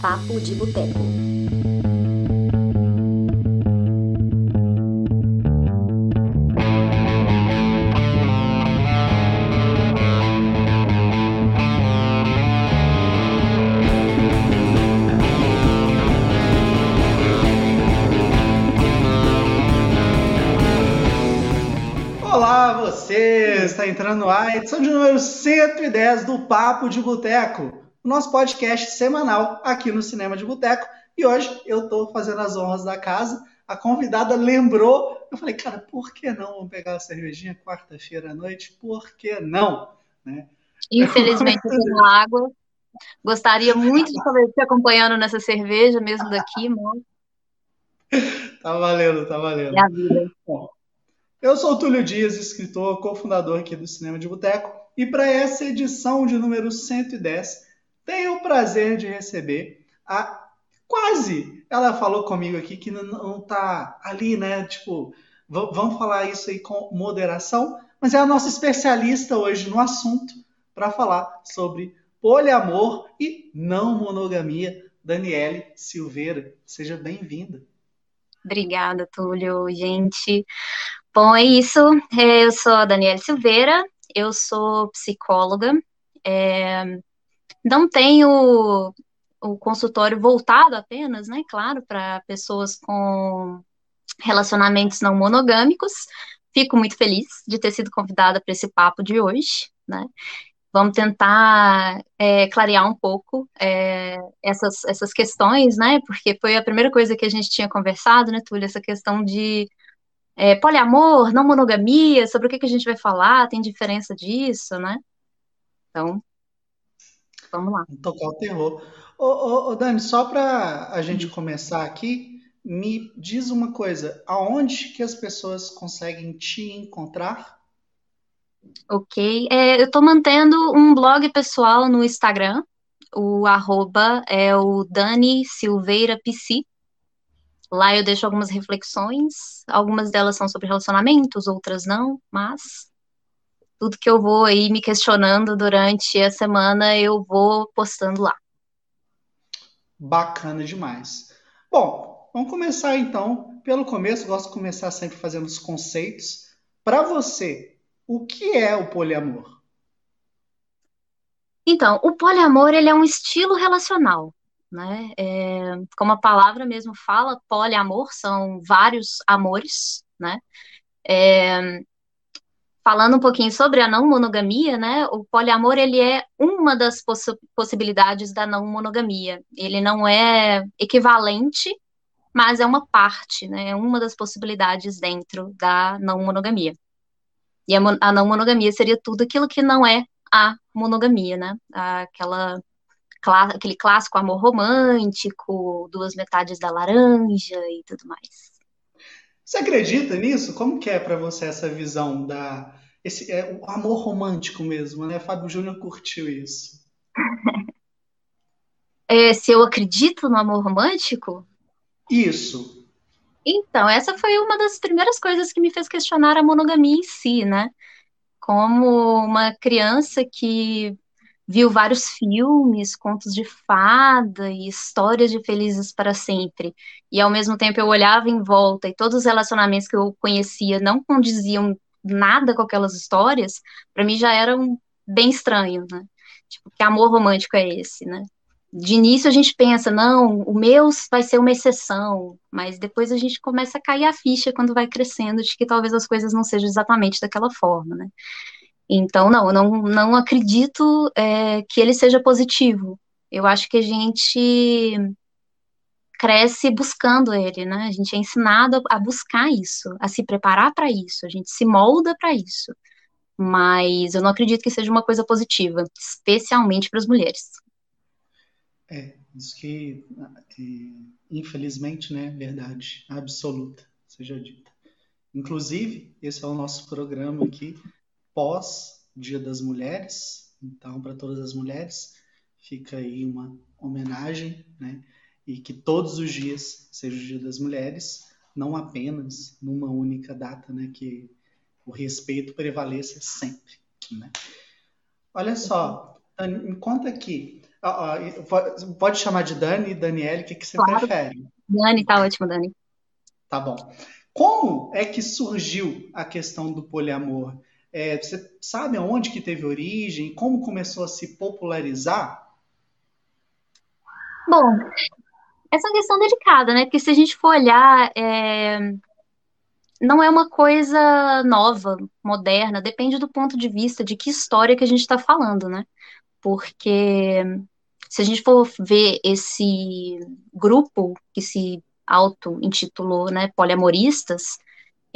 Papo de Boteco. Olá, você! Está entrando no ar, edição de número 110 do Papo de Boteco, o nosso podcast semanal aqui no Cinema de Boteco. E hoje eu estou fazendo as honras da casa. A convidada lembrou, eu falei, cara, por que não? Vamos pegar uma cervejinha quarta-feira à noite? Por que não? Né? Infelizmente, eu tenho água. Gostaria muito de poder te acompanhando nessa cerveja, mesmo daqui, mano. Tá valendo, tá valendo. Vida. Bom, eu sou o Túlio Dias, escritor, cofundador aqui do Cinema de Boteco, e para essa edição de número 110, tenho o prazer de receber a quase. Ela falou comigo aqui que não, não tá ali, né? Tipo, vamos falar isso aí com moderação, mas é a nossa especialista hoje no assunto para falar sobre poliamor e não monogamia, Daniele Silveira. Seja bem-vinda. Obrigada, Túlio. Gente, bom, é isso. É, Eu sou a Daniela Silveira, eu sou psicóloga. É, não tenho o consultório voltado apenas, né, claro, para pessoas com relacionamentos não monogâmicos. Fico muito feliz de ter sido convidada para esse papo de hoje, né? Vamos tentar é, clarear um pouco é, essas, essas questões, né? Porque foi a primeira coisa que a gente tinha conversado, né, Túlio? Essa questão de é, poliamor, não monogamia, sobre o que, que a gente vai falar, tem diferença disso, né? Então, vamos lá. Tocar o terror. Ô, ô, ô, Dani, só para a gente começar aqui, me diz uma coisa: aonde que as pessoas conseguem te encontrar? Ok. É, eu tô mantendo um blog pessoal no Instagram, o arroba é o Dani Silveira PC. Lá eu deixo algumas reflexões, algumas delas são sobre relacionamentos, outras não, mas tudo que eu vou aí me questionando durante a semana eu vou postando lá. Bacana demais. Bom, vamos começar então pelo começo. Gosto de começar sempre fazendo os conceitos. Para você, o que é o poliamor? Então, o poliamor, ele é um estilo relacional, né? É, como a palavra mesmo fala, poliamor são vários amores, né? É, falando um pouquinho sobre a não monogamia, né? O poliamor, ele é uma das possi- possibilidades da não monogamia. Ele não é equivalente, mas é uma parte, né? É uma das possibilidades dentro da não monogamia. E a, mon- a não monogamia seria tudo aquilo que não é a monogamia, né? Aquela, aquele clássico amor romântico, duas metades da laranja e tudo mais. Você acredita nisso? Como que é para você essa visão da esse é o amor romântico mesmo, né? Fábio Júnior curtiu isso. É, se eu acredito no amor romântico, Isso. então, essa foi uma das primeiras coisas que me fez questionar a monogamia em si, né? Como uma criança que viu vários filmes, contos de fada e histórias de felizes para sempre. E ao mesmo tempo eu olhava em volta e todos os relacionamentos que eu conhecia não condiziam nada com aquelas histórias, para mim já era um bem estranho, né? Tipo, que amor romântico é esse, né? De início a gente pensa, não, o meu vai ser uma exceção, mas depois a gente começa a cair a ficha quando vai crescendo de que talvez as coisas não sejam exatamente daquela forma, né? Então, não, eu não, não acredito é, que ele seja positivo. Eu acho que a gente cresce buscando ele, né? A gente é ensinado a buscar isso, a se preparar para isso, a gente se molda para isso. Mas eu não acredito que seja uma coisa positiva, especialmente para as mulheres. É, isso que, infelizmente, né, verdade absoluta, seja dita. Inclusive, esse é o nosso programa aqui, pós Dia das Mulheres. Então, para todas as mulheres, fica aí uma homenagem, né? E que todos os dias seja o Dia das Mulheres, não apenas numa única data, né? Que o respeito prevaleça sempre, né? Olha só, Dani, me conta aqui. Pode chamar de Dani, Daniele, o que, que você claro. prefere? Dani, tá ótimo, Dani. Tá bom. Como é que surgiu a questão do poliamor? É, você sabe aonde que teve origem? Como começou a se popularizar? Bom, essa é uma questão delicada, né? Porque se a gente for olhar, é... não é uma coisa nova, moderna, depende do ponto de vista de que história que a gente está falando, né? Porque se a gente for ver esse grupo que se auto-intitulou, né, poliamoristas,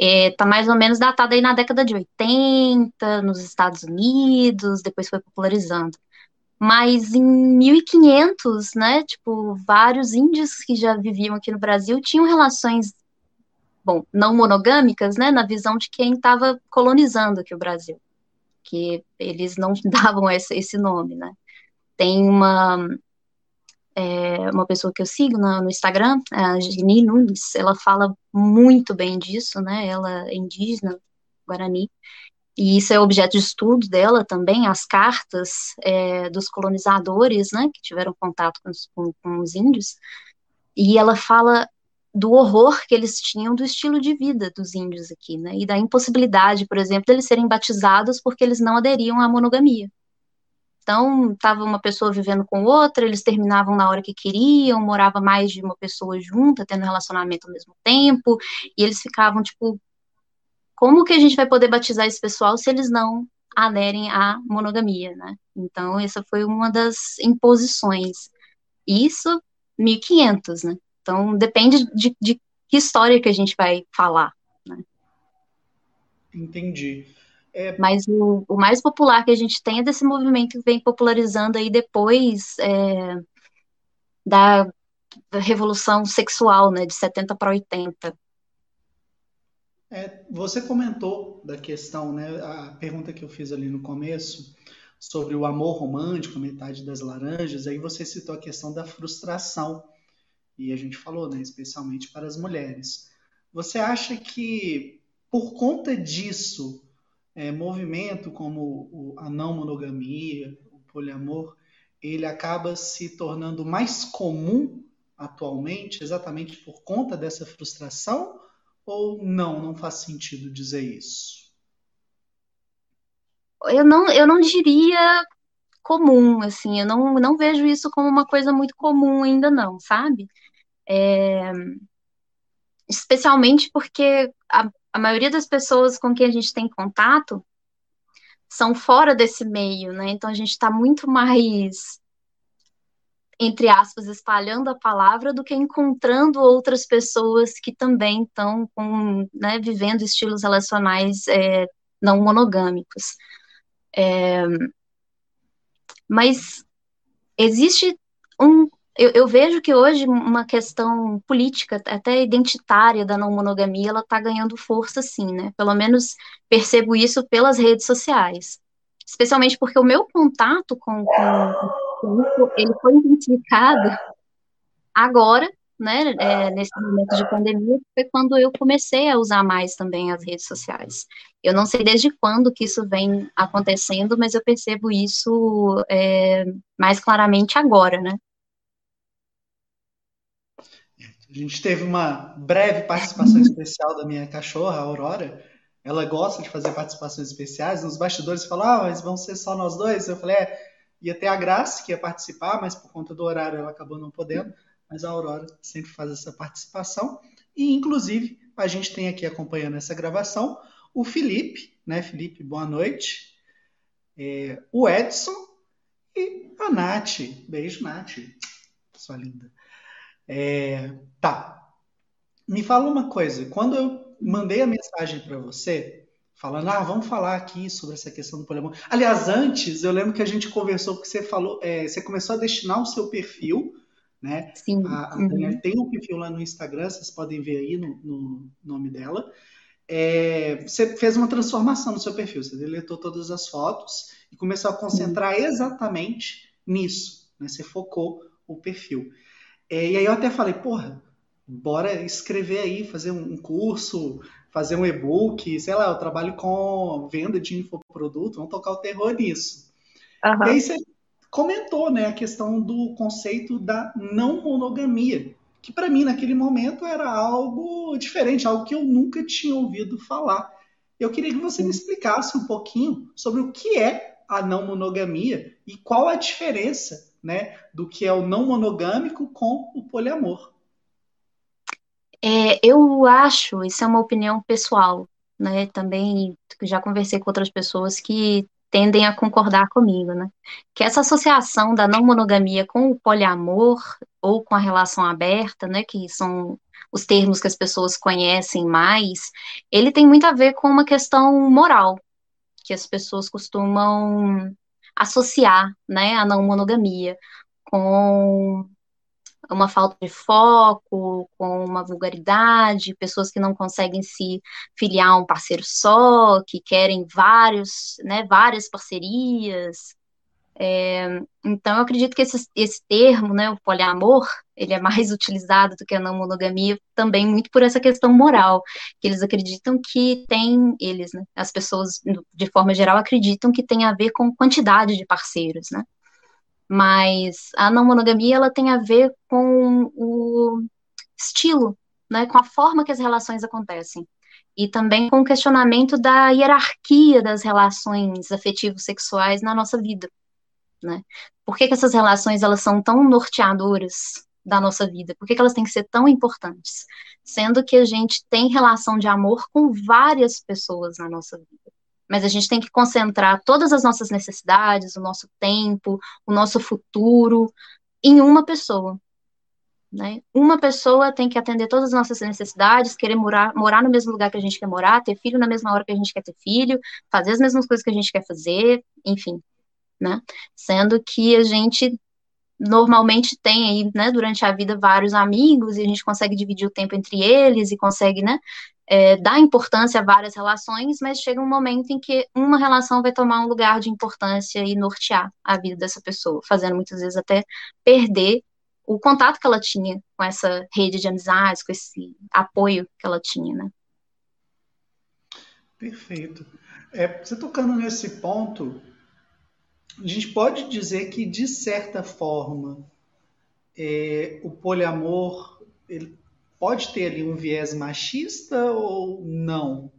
é, tá mais ou menos datado aí na década de 80, nos Estados Unidos, depois foi popularizando. Mas em 1500, né, tipo, vários índios que já viviam aqui no Brasil tinham relações, bom, não monogâmicas, né, na visão de quem estava colonizando aqui o Brasil, que eles não davam esse, esse nome, né. Tem uma, é, uma pessoa que eu sigo no, no Instagram, a Gini Nunes, ela fala muito bem disso, né, ela é indígena, Guarani, e isso é objeto de estudo dela também, as cartas é, dos colonizadores, né, que tiveram contato com, com, com os índios, e ela fala do horror que eles tinham do estilo de vida dos índios aqui, né, e da impossibilidade, por exemplo, deles serem batizados porque eles não aderiam à monogamia. Então, estava uma pessoa vivendo com outra, eles terminavam na hora que queriam, morava mais de uma pessoa junta, tendo relacionamento ao mesmo tempo, e eles ficavam, tipo, como que a gente vai poder batizar esse pessoal se eles não aderem à monogamia, né? Então, essa foi uma das imposições. Isso, 1500, né? Então, depende de, de que história que a gente vai falar, né? Entendi. É... Mas o, o, mais popular que a gente tem é desse movimento que vem popularizando aí depois é, da, Revolução Sexual, né, de 70 para 80. É, você comentou da questão, né, a pergunta que eu fiz ali no começo, sobre o amor romântico, metade das laranjas, aí você citou a questão da frustração, e a gente falou, né, especialmente para as mulheres. Você acha que, por conta disso, é, movimento como o, a não monogamia, o poliamor, ele acaba se tornando mais comum atualmente, exatamente por conta dessa frustração? Ou não, não faz sentido dizer isso? Eu não, eu não diria comum, assim, eu não, não vejo isso como uma coisa muito comum ainda não, sabe? É, especialmente porque a, a maioria das pessoas com quem a gente tem contato são fora desse meio, né? Então a gente está muito mais entre aspas, espalhando a palavra do que encontrando outras pessoas que também estão com, né, vivendo estilos relacionais é, não monogâmicos. É, mas existe um. Eu, eu, vejo que hoje uma questão política, até identitária da não monogamia, ela está ganhando força, sim, né? Pelo menos percebo isso pelas redes sociais. Especialmente porque o meu contato com, com ele foi intensificado agora, né, é, nesse momento de pandemia, foi quando eu comecei a usar mais também as redes sociais. Eu não sei desde quando que isso vem acontecendo, mas eu percebo isso é, mais claramente agora, né? A gente teve uma breve participação especial da minha cachorra, a Aurora. Ela gosta de fazer participações especiais. Nos bastidores falou, ah, mas vão ser só nós dois? Eu falei, é, Ia ter a Graça, que ia participar, mas por conta do horário ela acabou não podendo. Mas a Aurora sempre faz essa participação. E, inclusive, a gente tem aqui acompanhando essa gravação o Felipe, né? Felipe, boa noite. É, o Edson e a Nath. Beijo, Nath. Sua linda. É, tá. Me fala uma coisa. Quando eu mandei a mensagem para você, falando, ah, vamos falar aqui sobre essa questão do poliamor. Aliás, antes, eu lembro que a gente conversou que você falou, é, você começou a destinar o seu perfil, né? Sim. A, a uhum. tem um perfil lá no Instagram, vocês podem ver aí no, no nome dela. É, você fez uma transformação no seu perfil, você deletou todas as fotos e começou a concentrar exatamente nisso, né? Você focou o perfil. É, e aí eu até falei, porra, bora escrever aí, fazer um curso, fazer um e-book, sei lá, eu trabalho com venda de infoproduto, vamos tocar o terror nisso. Uhum. E aí você comentou né, a questão do conceito da não monogamia, que para mim naquele momento era algo diferente, algo que eu nunca tinha ouvido falar. Eu queria que você me explicasse um pouquinho sobre o que é a não monogamia e qual a diferença né, do que é o não monogâmico com o poliamor. É, eu acho, isso é uma opinião pessoal, né? Também já conversei com outras pessoas que tendem a concordar comigo, né? Que essa associação da não monogamia com o poliamor ou com a relação aberta, né, que são os termos que as pessoas conhecem mais, ele tem muito a ver com uma questão moral, que as pessoas costumam associar, né, a não monogamia com uma falta de foco, com uma vulgaridade, pessoas que não conseguem se filiar a um parceiro só, que querem vários, né, várias parcerias. É, então, eu acredito que esse, esse termo, né, o poliamor, ele é mais utilizado do que a não monogamia, também muito por essa questão moral, que eles acreditam que tem, eles, né, as pessoas, de forma geral, acreditam que tem a ver com quantidade de parceiros, né, mas a não monogamia ela tem a ver com o estilo, né, com a forma que as relações acontecem e também com o questionamento da hierarquia das relações afetivos sexuais na nossa vida, né? Por que, que essas relações elas são tão norteadoras da nossa vida? Por que, que elas têm que ser tão importantes? Sendo que a gente tem relação de amor com várias pessoas na nossa vida mas a gente tem que concentrar todas as nossas necessidades, o nosso tempo, o nosso futuro em uma pessoa. Né? Uma pessoa tem que atender todas as nossas necessidades, querer morar, morar no mesmo lugar que a gente quer morar, ter filho na mesma hora que a gente quer ter filho, fazer as mesmas coisas que a gente quer fazer, enfim, né? Sendo que a gente normalmente tem aí, né, durante a vida vários amigos e a gente consegue dividir o tempo entre eles e consegue, né, é, dá importância a várias relações, mas chega um momento em que uma relação vai tomar um lugar de importância e nortear a vida dessa pessoa, fazendo muitas vezes até perder o contato que ela tinha com essa rede de amizades, com esse apoio que ela tinha, né? Perfeito. É, você tocando nesse ponto, a gente pode dizer que, de certa forma, é, o poliamor ele pode ter ali um viés machista ou não?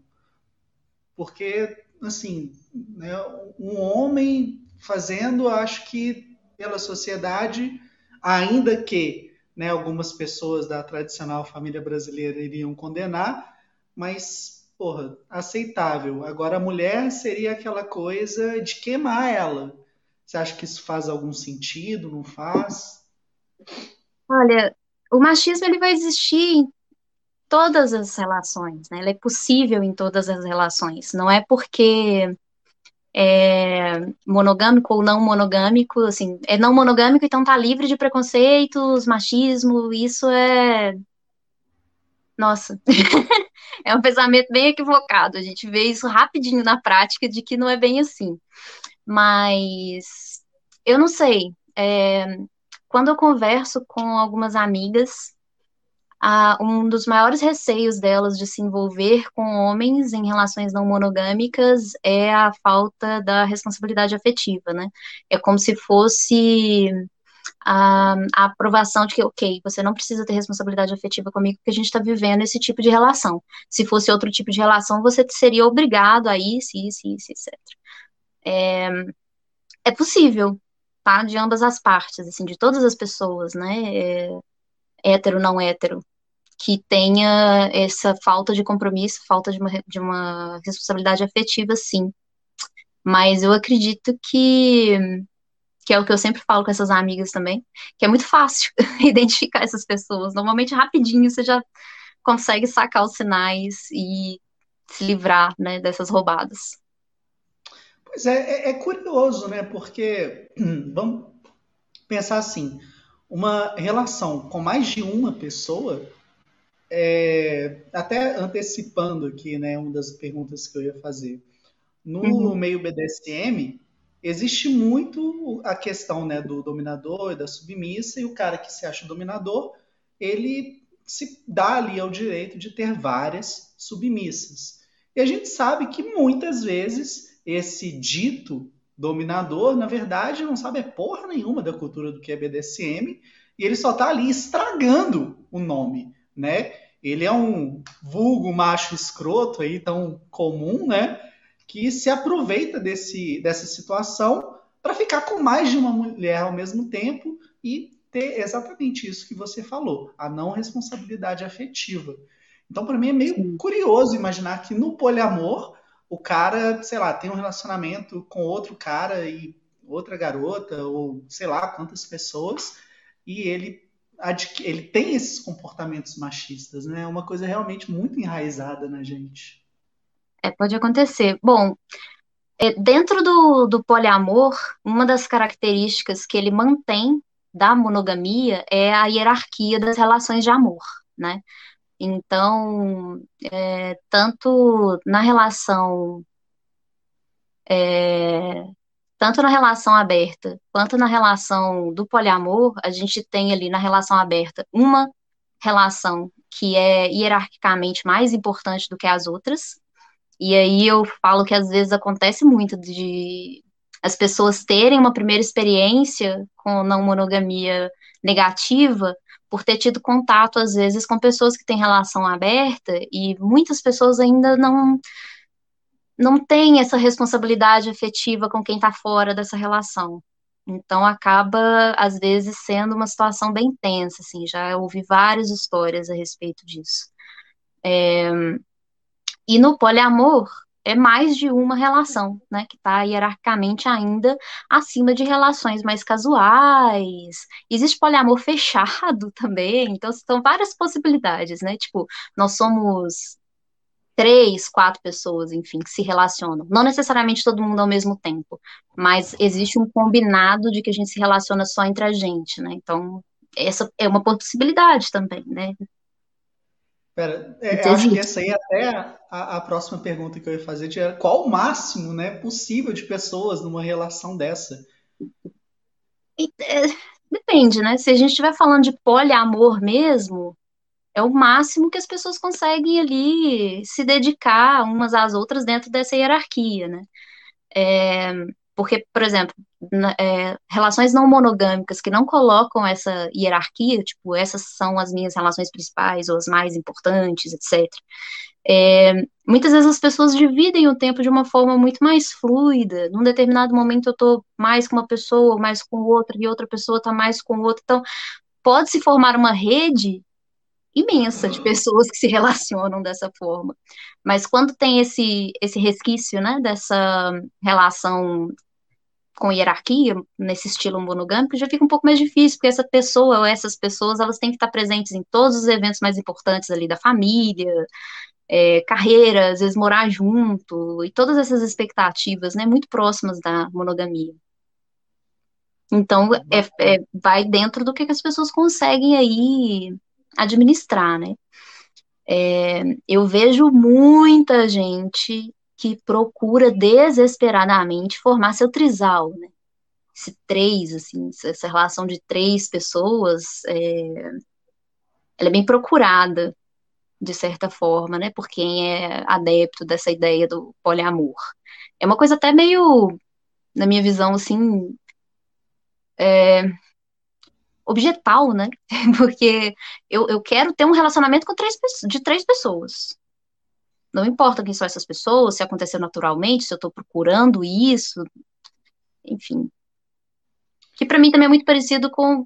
Porque, assim, né, um homem fazendo, acho que pela sociedade, ainda que né, algumas pessoas da tradicional família brasileira iriam condenar, mas, porra, aceitável. Agora, a mulher seria aquela coisa de queimar ela. Você acha que isso faz algum sentido? Não faz? Olha, o machismo ele vai existir em todas as relações, né? Ele é possível em todas as relações. Não é porque é monogâmico ou não monogâmico, assim, é não monogâmico, então tá livre de preconceitos, machismo, isso é. Nossa, é um pensamento bem equivocado. A gente vê isso rapidinho na prática de que não é bem assim. Mas eu não sei. É, quando eu converso com algumas amigas, um dos maiores receios delas de se envolver com homens em relações não monogâmicas é a falta da responsabilidade afetiva, né? É como se fosse a, a, aprovação de que, ok, você não precisa ter responsabilidade afetiva comigo, porque a gente está vivendo esse tipo de relação. Se fosse outro tipo de relação, você seria obrigado a isso, isso, isso, etc. É, é possível, tá? De ambas as partes, assim, de todas as pessoas, né? É, hétero, não hétero, que tenha essa falta de compromisso, falta de uma, de uma responsabilidade afetiva, sim. Mas eu acredito que, que é o que eu sempre falo com essas amigas também, que é muito fácil identificar essas pessoas. Normalmente, rapidinho, você já consegue sacar os sinais e se livrar né, dessas roubadas. Pois é, é, é curioso, né? Porque vamos pensar assim, uma relação com mais de uma pessoa, é, até antecipando aqui, né, uma das perguntas que eu ia fazer. No uhum. meio BDSM, existe muito a questão né, do dominador e da submissa, e o cara que se acha dominador, ele se dá ali ao direito de ter várias submissas. E a gente sabe que muitas vezes esse dito dominador, na verdade, não sabe porra nenhuma da cultura do que é BDSM e ele só tá ali estragando o nome, né? Ele é um vulgo macho escroto aí tão comum, né? Que se aproveita desse, dessa situação para ficar com mais de uma mulher ao mesmo tempo e ter exatamente isso que você falou, a não responsabilidade afetiva. Então, para mim, é meio curioso imaginar que no poliamor, o cara, sei lá, tem um relacionamento com outro cara e outra garota, ou sei lá quantas pessoas, e ele, ele tem esses comportamentos machistas, né? É uma coisa realmente muito enraizada na gente. É, pode acontecer. Bom, é, dentro do, do poliamor, uma das características que ele mantém da monogamia é a hierarquia das relações de amor, né? Então, é, tanto na relação é, tanto na relação aberta quanto na relação do poliamor, a gente tem ali na relação aberta uma relação que é hierarquicamente mais importante do que as outras. E aí eu falo que às vezes acontece muito de as pessoas terem uma primeira experiência com não monogamia negativa por ter tido contato, às vezes, com pessoas que têm relação aberta, e muitas pessoas ainda não não têm essa responsabilidade afetiva com quem está fora dessa relação. Então acaba, às vezes, sendo uma situação bem tensa, assim, já ouvi várias histórias a respeito disso. É, e no poliamor, é mais de uma relação, né, que está hierarquicamente ainda acima de relações mais casuais. Existe poliamor fechado também, então são várias possibilidades, né? Tipo, nós somos três, quatro pessoas, enfim, que se relacionam. Não necessariamente todo mundo ao mesmo tempo, mas existe um combinado de que a gente se relaciona só entre a gente, né? Então, essa é uma possibilidade também, né? Pera, é, eu acho que essa aí é até a, a, próxima pergunta que eu ia fazer, de qual o máximo né, possível de pessoas numa relação dessa? É, depende, né? Se a gente estiver falando de poliamor mesmo, é o máximo que as pessoas conseguem ali se dedicar umas às outras dentro dessa hierarquia, né? É, porque, por exemplo, é, relações não monogâmicas que não colocam essa hierarquia, tipo, essas são as minhas relações principais ou as mais importantes, etc. É, muitas vezes as pessoas dividem o tempo de uma forma muito mais fluida. Num determinado momento eu estou mais com uma pessoa, mais com outra, e outra pessoa está mais com outra. Então, pode se formar uma rede imensa de pessoas que se relacionam dessa forma. Mas quando tem esse, esse resquício, né, dessa relação com hierarquia, nesse estilo monogâmico, já fica um pouco mais difícil, porque essa pessoa ou essas pessoas, elas têm que estar presentes em todos os eventos mais importantes ali da família, é, carreira, às vezes morar junto, e todas essas expectativas, né, muito próximas da monogamia. Então, é, é, vai dentro do que, que as pessoas conseguem aí administrar, né? É, eu vejo muita gente que procura desesperadamente formar seu trisal, né? Esse três, assim, essa relação de três pessoas, é, ela é bem procurada, de certa forma, né, por quem é adepto dessa ideia do poliamor. É uma coisa até meio, na minha visão, assim, é, objetal, né, porque eu, eu quero ter um relacionamento com três, de três pessoas, não importa quem são essas pessoas, se aconteceu naturalmente, se eu estou procurando isso, enfim. Que para mim também é muito parecido com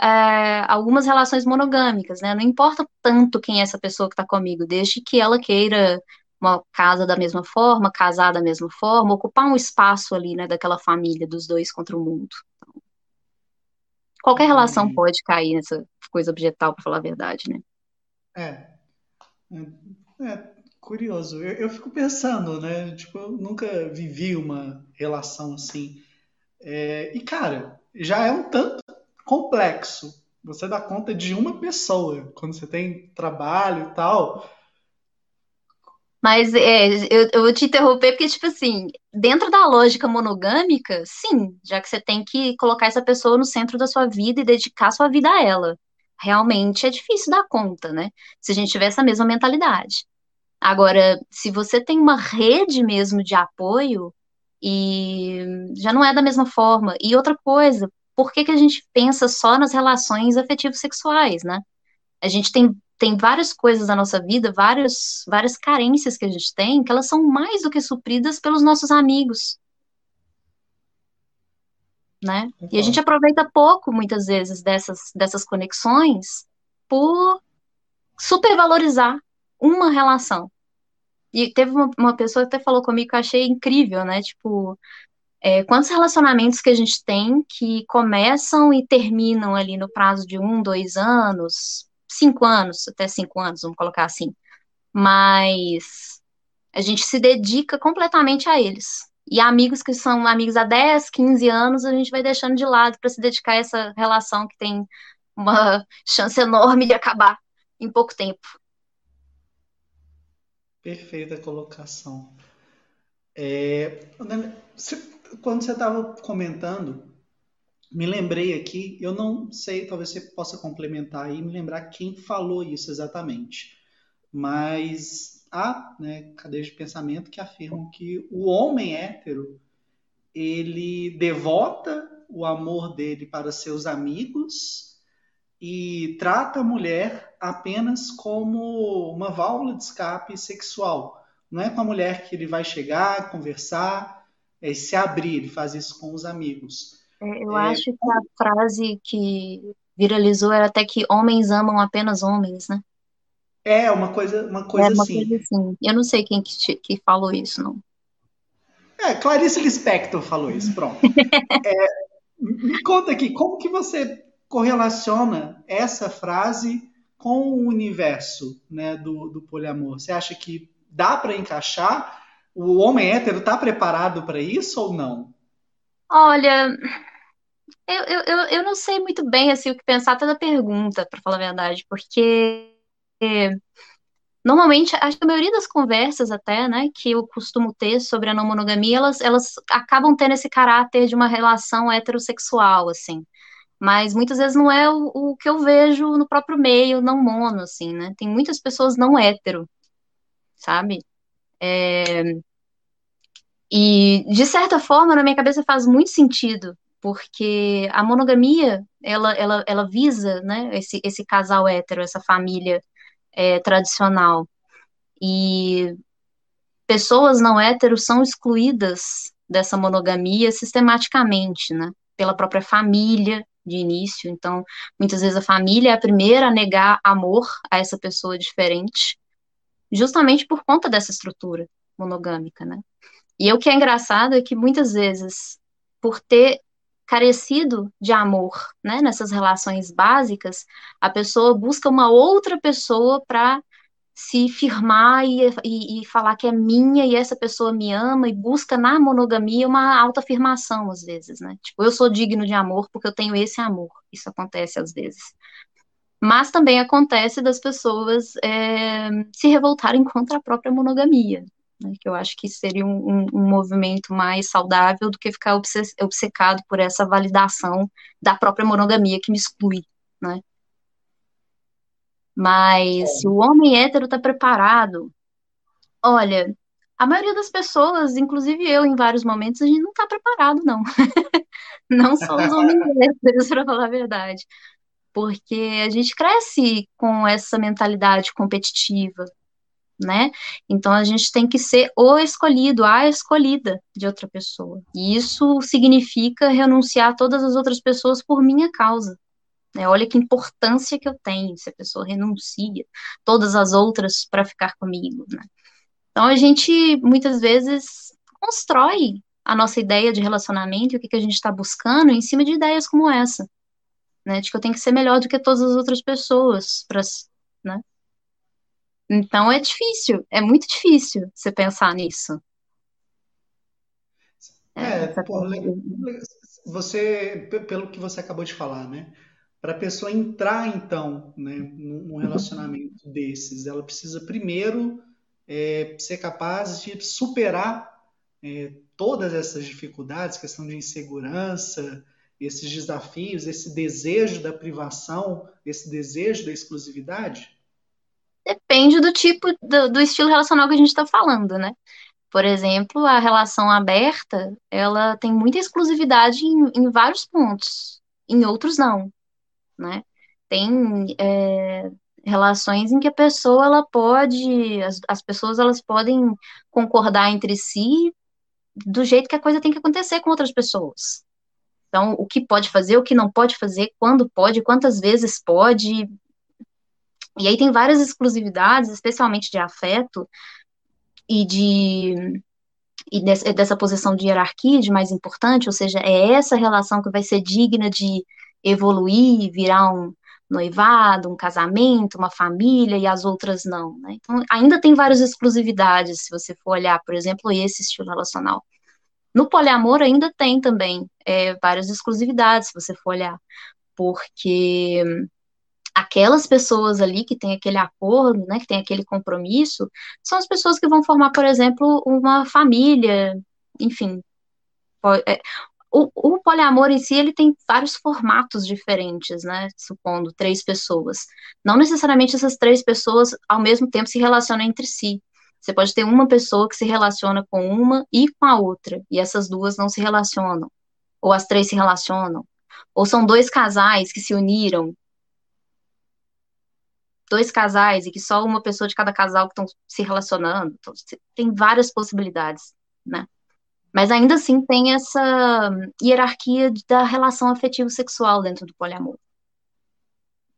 é, algumas relações monogâmicas, né? Não importa tanto quem é essa pessoa que está comigo, desde que ela queira uma casa da mesma forma, casar da mesma forma, ocupar um espaço ali, né, daquela família dos dois contra o mundo. Então, qualquer relação pode cair nessa coisa objetal, para falar a verdade, né? É. é. é curioso. Eu, eu, fico pensando, né? Tipo, eu nunca vivi uma relação assim. É, e, cara, já é um tanto complexo você dar conta de uma pessoa quando você tem trabalho e tal. Mas é, eu, eu vou te interromper porque, tipo assim, dentro da lógica monogâmica, sim, já que você tem que colocar essa pessoa no centro da sua vida e dedicar sua vida a ela. Realmente é difícil dar conta, né? Se a gente tiver essa mesma mentalidade. Agora, se você tem uma rede mesmo de apoio, E já não é da mesma forma. E outra coisa, por que, que a gente pensa só nas relações afetivos sexuais, né? A gente tem, tem várias coisas da nossa vida, várias, várias carências que a gente tem, que elas são mais do que supridas pelos nossos amigos. Né? E a gente aproveita pouco, muitas vezes, dessas, dessas conexões por supervalorizar uma relação. E teve uma, uma pessoa que até falou comigo que eu achei incrível, né? Tipo, é, quantos relacionamentos que a gente tem que começam e terminam ali no prazo de um, dois anos, cinco anos, até cinco anos, vamos colocar assim. Mas a gente se dedica completamente a eles. E amigos que são amigos há 10, 15 anos, a gente vai deixando de lado para se dedicar a essa relação que tem uma chance enorme de acabar em pouco tempo. Perfeita colocação. É, quando você estava comentando, me lembrei aqui, eu não sei, talvez você possa complementar aí, me lembrar quem falou isso exatamente. Mas há né, cadeias de pensamento que afirmam que o homem hétero ele devota o amor dele para seus amigos e trata a mulher apenas como uma válvula de escape sexual. Não é com a mulher que ele vai chegar, conversar, é, se abrir, ele faz isso com os amigos. É, eu é, acho que a frase que viralizou era até que homens amam apenas homens, né? É, uma coisa, uma coisa é uma assim. Coisa assim. Eu não sei quem que, que falou isso, não. É, Clarice Lispector falou isso, pronto. é, me conta aqui, como que você correlaciona essa frase com o universo né, do, do poliamor? Você acha que dá para encaixar? O homem hétero está preparado para isso ou não? Olha, eu, eu, eu, não sei muito bem assim, o que pensar até da pergunta, para falar a verdade, porque normalmente, acho que a maioria das conversas até, né, que eu costumo ter sobre a não monogamia, elas, elas acabam tendo esse caráter de uma relação heterossexual, assim. Mas muitas vezes não é o, o que eu vejo no próprio meio não mono, assim, né? Tem muitas pessoas não hétero, sabe? É... E, de certa forma, na minha cabeça faz muito sentido porque a monogamia ela, ela, ela visa né, esse, esse casal hétero, essa família é, tradicional. E pessoas não héteros são excluídas dessa monogamia sistematicamente, né, pela própria família de início. Então, muitas vezes a família é a primeira a negar amor a essa pessoa diferente, justamente por conta dessa estrutura monogâmica, né? E o que é engraçado é que muitas vezes, por ter carecido de amor, né, nessas relações básicas, a pessoa busca uma outra pessoa para se firmar e, e, e, falar que é minha e essa pessoa me ama e busca na monogamia uma autoafirmação às vezes, né? Tipo, eu sou digno de amor porque eu tenho esse amor. Isso acontece às vezes. Mas também acontece das pessoas é, se revoltarem contra a própria monogamia, né, que eu acho que seria um, um, um, movimento mais saudável do que ficar obcecado por essa validação da própria monogamia que me exclui, né? Mas se o homem hétero está preparado, olha, a maioria das pessoas, inclusive eu, em vários momentos, a gente não está preparado, não. não só os homens héteros, para falar a verdade. Porque a gente cresce com essa mentalidade competitiva, né? Então a gente tem que ser o escolhido, a escolhida de outra pessoa. E isso significa renunciar a todas as outras pessoas por minha causa. Né? Olha que importância que eu tenho se a pessoa renuncia todas as outras para ficar comigo. Né? Então a gente muitas vezes constrói a nossa ideia de relacionamento e o que, que a gente está buscando em cima de ideias como essa. Né, de que eu tenho que ser melhor do que todas as outras pessoas, para né, então é difícil, é muito difícil você pensar nisso. É, é pô, você, pelo que você acabou de falar, né? Para a pessoa entrar, então, né, num relacionamento desses, ela precisa primeiro é, ser capaz de superar é, todas essas dificuldades, questão de insegurança, esses desafios, esse desejo da privação, esse desejo da exclusividade? Depende do tipo, do, do estilo relacional que a gente está falando, né? Por exemplo, a relação aberta, ela tem muita exclusividade em, em vários pontos, em outros não, né? Tem é, relações em que a pessoa, ela pode, as, as pessoas, elas podem concordar entre si do jeito que a coisa tem que acontecer com outras pessoas. Então, o que pode fazer, o que não pode fazer, quando pode, quantas vezes pode. E aí tem várias exclusividades, especialmente de afeto, e de e dessa posição de hierarquia, de mais importante, ou seja, é essa relação que vai ser digna de evoluir, virar um noivado, um casamento, uma família, e as outras não, né? Então, ainda tem várias exclusividades, se você for olhar, por exemplo, esse estilo relacional. No poliamor ainda tem também é, várias exclusividades, se você for olhar, porque aquelas pessoas ali que têm aquele acordo, né, que tem aquele compromisso, são as pessoas que vão formar, por exemplo, uma família, enfim. O, o, poliamor em si, ele tem vários formatos diferentes, né, supondo três pessoas. Não necessariamente essas três pessoas, ao mesmo tempo, se relacionam entre si. Você pode ter uma pessoa que se relaciona com uma e com a outra, e essas duas não se relacionam. Ou as três se relacionam. Ou são dois casais que se uniram dois casais e que só uma pessoa de cada casal que estão se relacionando. Então, tem várias possibilidades, né? Mas ainda assim tem essa hierarquia da relação afetivo-sexual dentro do poliamor.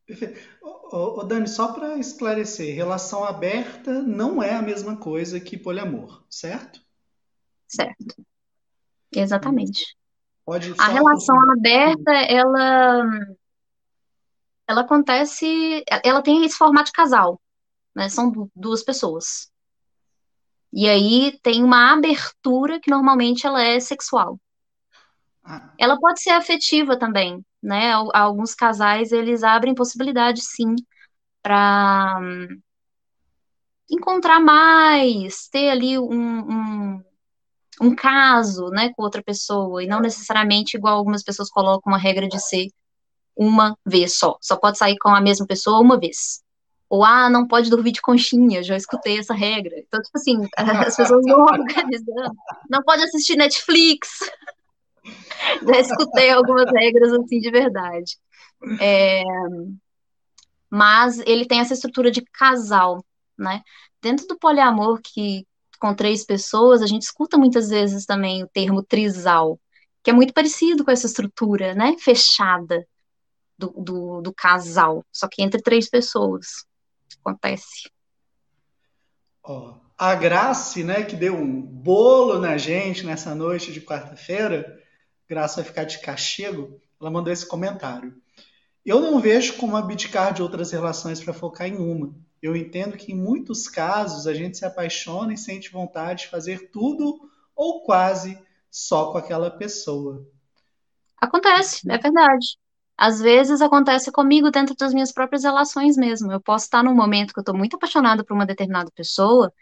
Perfeito. Ô, ô Dani, só para esclarecer, relação aberta não é a mesma coisa que poliamor, certo? Certo. Exatamente. Pode a relação aberta, ela ela acontece, ela tem esse formato de casal, né? São duas pessoas. E aí tem uma abertura que normalmente ela é sexual. Ah. Ela pode ser afetiva também, né? Alguns casais eles abrem possibilidade sim para hum, encontrar mais, ter ali um, um, um caso, né, com outra pessoa e não necessariamente igual algumas pessoas colocam uma regra de ser uma vez só. Só pode sair com a mesma pessoa uma vez. Ou, ah, não pode dormir de conchinha, já escutei essa regra. Então, tipo assim, as pessoas vão organizando. Não pode assistir Netflix. Já escutei algumas regras assim de verdade. É, mas ele tem essa estrutura de casal, né? Dentro do poliamor, que com três pessoas, a gente escuta muitas vezes também o termo trisal, que é muito parecido com essa estrutura, né? Fechada do, do, do casal, só que entre três pessoas. Acontece. Ó, a Grace, né, que deu um bolo na gente nessa noite de quarta-feira, Graça vai ficar de castigo, ela mandou esse comentário. Eu não vejo como abdicar de outras relações para focar em uma. Eu entendo que em muitos casos a gente se apaixona e sente vontade de fazer tudo ou quase só com aquela pessoa. Acontece, é verdade às vezes acontece comigo dentro das minhas próprias relações mesmo. Eu posso estar num momento que eu estou muito apaixonada por uma determinada pessoa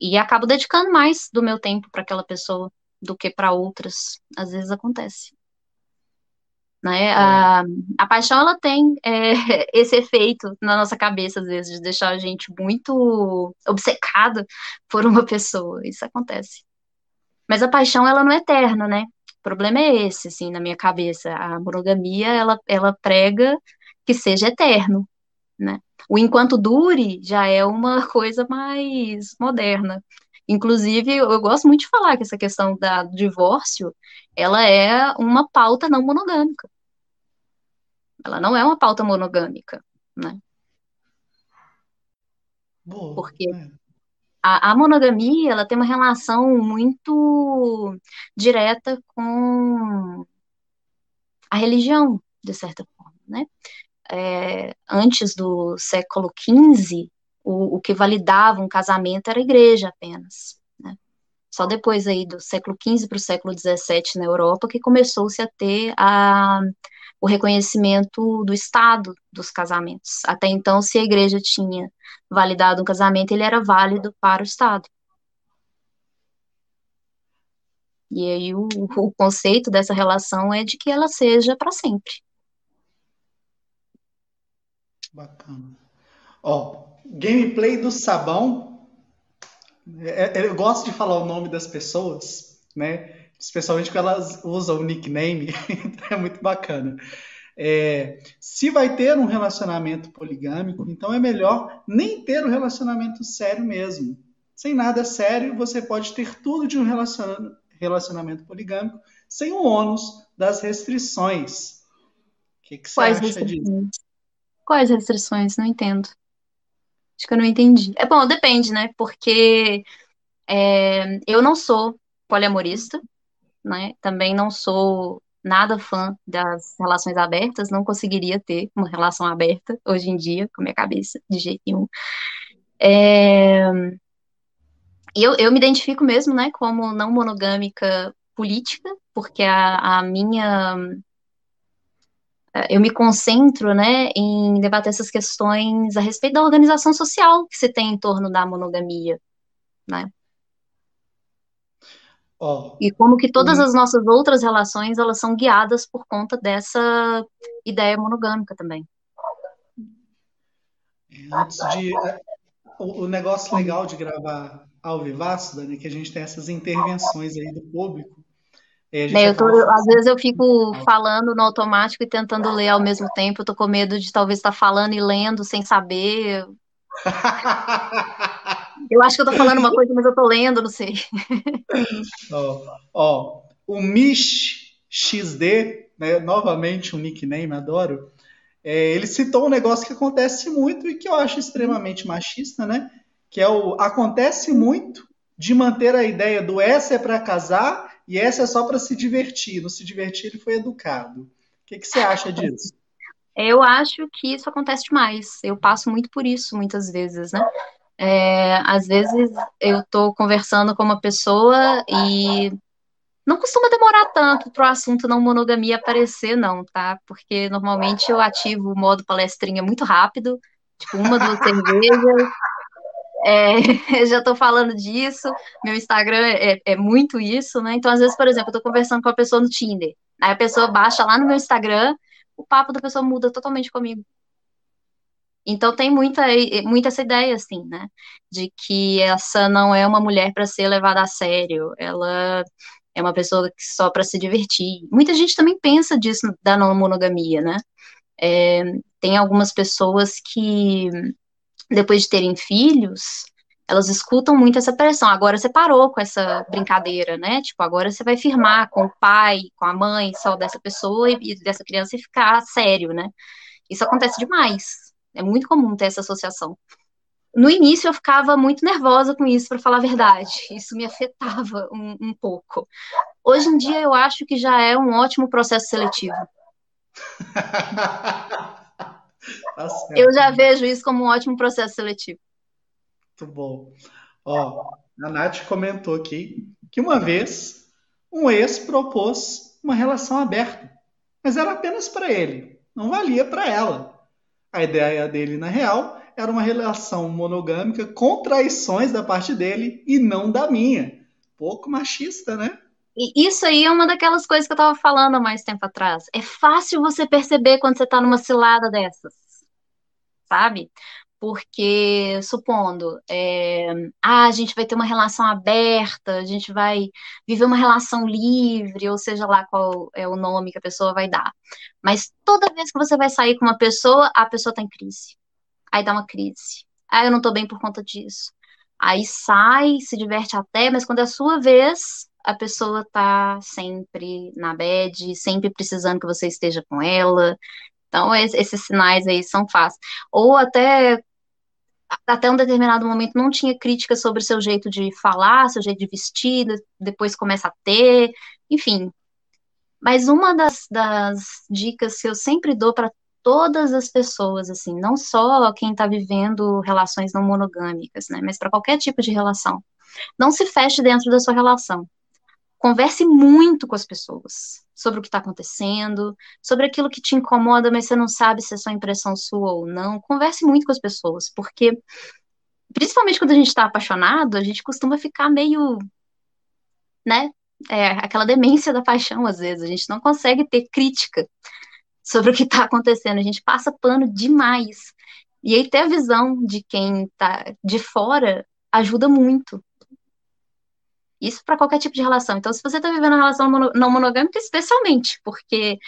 e acabo dedicando mais do meu tempo para aquela pessoa do que para outras. Às vezes acontece. Né? É. A, a paixão ela tem é, esse efeito na nossa cabeça, às vezes, de deixar a gente muito obcecado por uma pessoa. Isso acontece. Mas a paixão ela não é eterna, né? O problema é esse, assim, na minha cabeça. A monogamia, ela, ela prega que seja eterno, né? O enquanto dure já é uma coisa mais moderna. Inclusive, eu gosto muito de falar que essa questão da, do divórcio, ela é uma pauta não monogâmica. Ela não é uma pauta monogâmica, né? Boa, Porque é a, a, monogamia ela tem uma relação muito direta com a religião, de certa forma, né? É, antes do século XV, o, o, que validava um casamento era a igreja apenas. Né? Só depois aí do século XV para o século XVII na Europa que começou-se a ter a, o reconhecimento do Estado dos casamentos. Até então, se a igreja tinha validado um casamento, ele era válido para o Estado. E aí o, o conceito dessa relação é de que ela seja para sempre. Bacana. Ó, gameplay do sabão. É, é, eu gosto de falar o nome das pessoas, né? Especialmente quando elas usam o nickname, é muito bacana. É, se vai ter um relacionamento poligâmico, então é melhor nem ter um relacionamento sério mesmo. Sem nada sério, você pode ter tudo de um relacionamento poligâmico sem o ônus das restrições. O que, que você Quais acha disso? Quais restrições? Não entendo. Acho que eu não entendi. É bom, depende, né? Porque é, eu não sou poliamorista, né? Também não sou nada fã das relações abertas, não conseguiria ter uma relação aberta hoje em dia, com a minha cabeça, de jeito nenhum. É, eu, eu me identifico mesmo, né, como não monogâmica política, porque a, a minha eu me concentro, né, em debater essas questões a respeito da organização social que se tem em torno da monogamia, né? Oh, e como que todas as nossas outras relações elas são guiadas por conta dessa ideia monogâmica também. Antes de é, o, o negócio legal de gravar ao vivaço, Dani, é que a gente tem essas intervenções aí do público é, eu tô, às vezes eu fico falando no automático e tentando ler ao mesmo tempo. Eu tô com medo de talvez estar falando e lendo sem saber. eu acho que eu tô falando uma coisa, mas eu tô lendo, não sei. Ó, ó o Mish XD, né, novamente um nickname, adoro. É, ele citou um negócio que acontece muito e que eu acho extremamente machista, né? Que é o acontece muito de manter a ideia do essa é para casar e essa é só para se divertir. No se divertir, ele foi educado. O que, que você acha disso? Eu acho que isso acontece demais. Eu passo muito por isso muitas vezes, né? É, às vezes eu estou conversando com uma pessoa e não costuma demorar tanto para o assunto não monogamia aparecer, não, tá? Porque normalmente eu ativo o modo palestrinha muito rápido, tipo uma, duas cervejas, é, já estou falando disso, meu Instagram é, é, muito isso, né? Então, às vezes, por exemplo, eu estou conversando com a pessoa no Tinder, aí a pessoa baixa lá no meu Instagram, o papo da pessoa muda totalmente comigo. Então tem muita, muita essa ideia, assim, né? De que essa não é uma mulher para ser levada a sério, ela é uma pessoa só para se divertir. Muita gente também pensa disso da não monogamia, né? É, tem algumas pessoas que depois de terem filhos, elas escutam muito essa pressão. Agora você parou com essa brincadeira, né? Tipo, agora você vai firmar com o pai, com a mãe, só dessa pessoa e dessa criança e ficar sério, né? Isso acontece demais. É muito comum ter essa associação. No início eu ficava muito nervosa com isso, para falar a verdade. Isso me afetava um, um pouco. Hoje em dia eu acho que já é um ótimo processo seletivo. Tá eu já vejo isso como um ótimo processo seletivo. Muito bom. Ó, a Nath comentou aqui que uma vez um ex propôs uma relação aberta, mas era apenas para ele, não valia para ela. A ideia dele, na real, era uma relação monogâmica com traições da parte dele e não da minha. Pouco machista, né? E isso aí é uma daquelas coisas que eu estava falando há mais tempo atrás. É fácil você perceber quando você está numa cilada dessas sabe? Porque, supondo, é, ah, a gente vai ter uma relação aberta, a gente vai viver uma relação livre, ou seja lá qual é o nome que a pessoa vai dar. Mas toda vez que você vai sair com uma pessoa, a pessoa tá em crise. Aí dá uma crise. Ah, eu não tô bem por conta disso. Aí sai, se diverte até, mas quando é a sua vez, a pessoa tá sempre na bed, sempre precisando que você esteja com ela, então, esses sinais aí são fáceis. Ou até até um determinado momento não tinha crítica sobre seu jeito de falar, seu jeito de vestir, depois começa a ter, enfim. Mas uma das, das dicas que eu sempre dou para todas as pessoas, assim, não só quem está vivendo relações não monogâmicas, né, mas para qualquer tipo de relação, não se feche dentro da sua relação. Converse muito com as pessoas sobre o que está acontecendo, sobre aquilo que te incomoda, mas você não sabe se é só impressão sua ou não. Converse muito com as pessoas, porque principalmente quando a gente está apaixonado, a gente costuma ficar meio, né? É, aquela demência da paixão, às vezes. A gente não consegue ter crítica sobre o que está acontecendo. A gente passa pano demais. E aí ter a visão de quem está de fora ajuda muito. Isso para qualquer tipo de relação. Então, se você está vivendo uma relação não monogâmica, especialmente, porque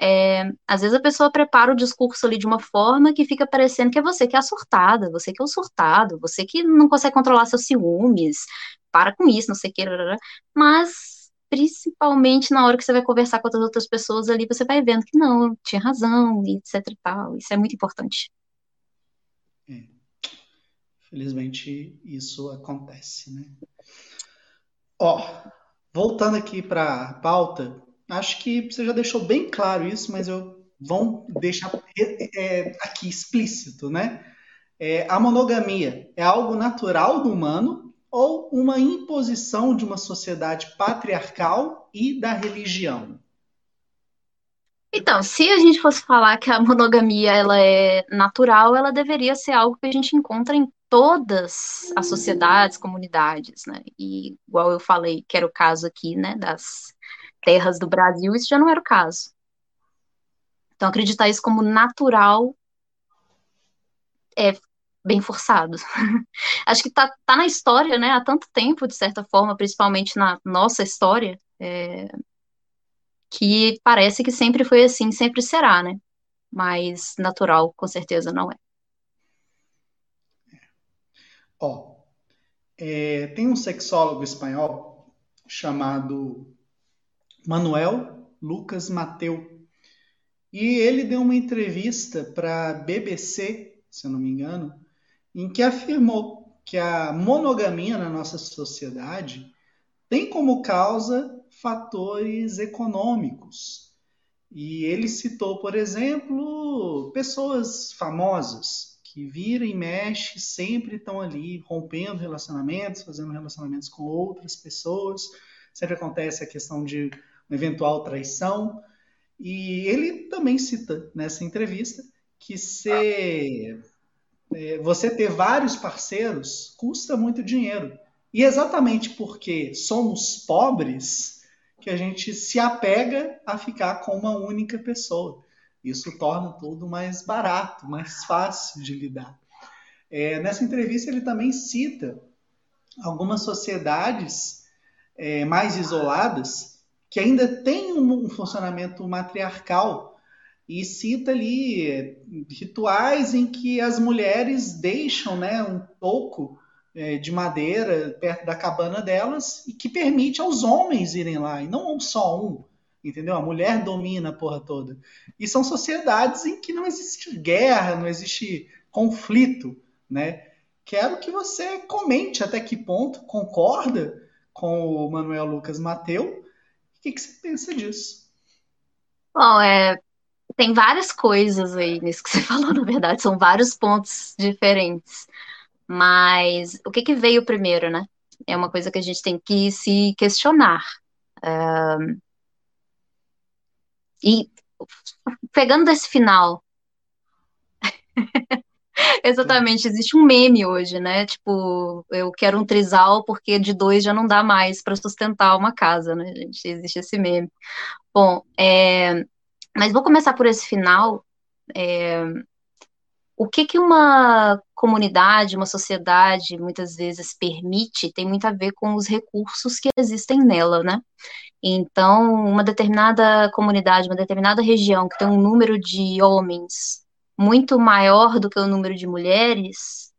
é, às vezes a pessoa prepara o discurso ali de uma forma que fica parecendo que é você que é a surtada, você que é o surtado, você que não consegue controlar seus ciúmes, para com isso, não sei o que, mas principalmente na hora que você vai conversar com as outras pessoas ali, você vai vendo que não, tinha razão, etc e tal, isso é muito importante. É. Felizmente isso acontece, né? Ó, voltando aqui para a pauta, acho que você já deixou bem claro isso, mas eu vou deixar é, aqui explícito, né? É, a monogamia é algo natural do humano ou uma imposição de uma sociedade patriarcal e da religião? Então, se a gente fosse falar que a monogamia ela é natural, ela deveria ser algo que a gente encontra em todas as sociedades, comunidades, né? E igual eu falei, que era o caso aqui, né, das terras do Brasil, isso já não era o caso. Então, acreditar isso como natural é bem forçado. Acho que tá, tá na história, né, há tanto tempo, de certa forma, principalmente na nossa história, é, que parece que sempre foi assim, sempre será, né? Mas natural, com certeza, não é. Ó, é, tem um sexólogo espanhol chamado Manuel Lucas Mateu. E ele deu uma entrevista para a BBC, se eu não me engano, em que afirmou que a monogamia na nossa sociedade tem como causa fatores econômicos. E ele citou, por exemplo, pessoas famosas que vira e mexe, sempre estão ali rompendo relacionamentos, fazendo relacionamentos com outras pessoas. Sempre acontece a questão de uma eventual traição. E ele também cita nessa entrevista que se, é, você ter vários parceiros custa muito dinheiro. E exatamente porque somos pobres que a gente se apega a ficar com uma única pessoa. Isso torna tudo mais barato, mais fácil de lidar. É, nessa entrevista, ele também cita algumas sociedades é, mais isoladas que ainda têm um, um funcionamento matriarcal e cita ali é, rituais em que as mulheres deixam né, um toco é, de madeira perto da cabana delas e que permite aos homens irem lá, e não só um entendeu? A mulher domina a porra toda. E são sociedades em que não existe guerra, não existe conflito, né? Quero que você comente até que ponto concorda com o Manuel Lucas Mateu. O que, que você pensa disso? Bom, é, tem várias coisas aí nisso que você falou, na verdade, são vários pontos diferentes. Mas o que, que veio primeiro, né? É uma coisa que a gente tem que se questionar. E pegando desse final. Exatamente, existe um meme hoje, né? Tipo, eu quero um trisal porque de dois já não dá mais para sustentar uma casa, né, gente? Existe esse meme. Bom, é... mas vou começar por esse final. É... O que que uma comunidade, uma sociedade muitas vezes permite tem muito a ver com os recursos que existem nela, né? Então, uma determinada comunidade, uma determinada região que tem um número de homens muito maior do que o número de mulheres,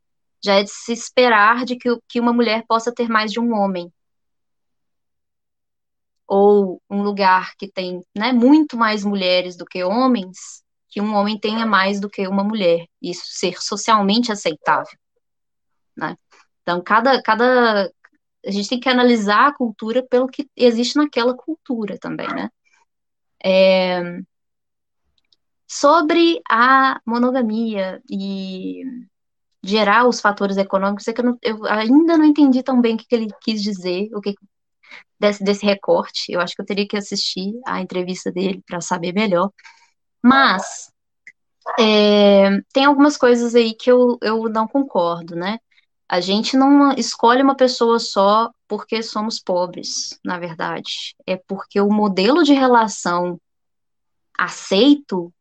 já é de se esperar de que, que uma mulher possa ter mais de um homem. Ou um lugar que tem né, muito mais mulheres do que homens, que um homem tenha mais do que uma mulher. Isso ser socialmente aceitável. Né? Então, cada, cada, a gente tem que analisar a cultura pelo que existe naquela cultura também, né? É, sobre a monogamia e gerar os fatores econômicos, é que eu, não, eu, ainda não entendi tão bem o que, que ele quis dizer, o que desse, desse recorte. Eu acho que eu teria que assistir a entrevista dele para saber melhor. Mas é, tem algumas coisas aí que eu, eu não concordo, né? A gente não escolhe uma pessoa só porque somos pobres, na verdade. É porque o modelo de relação aceito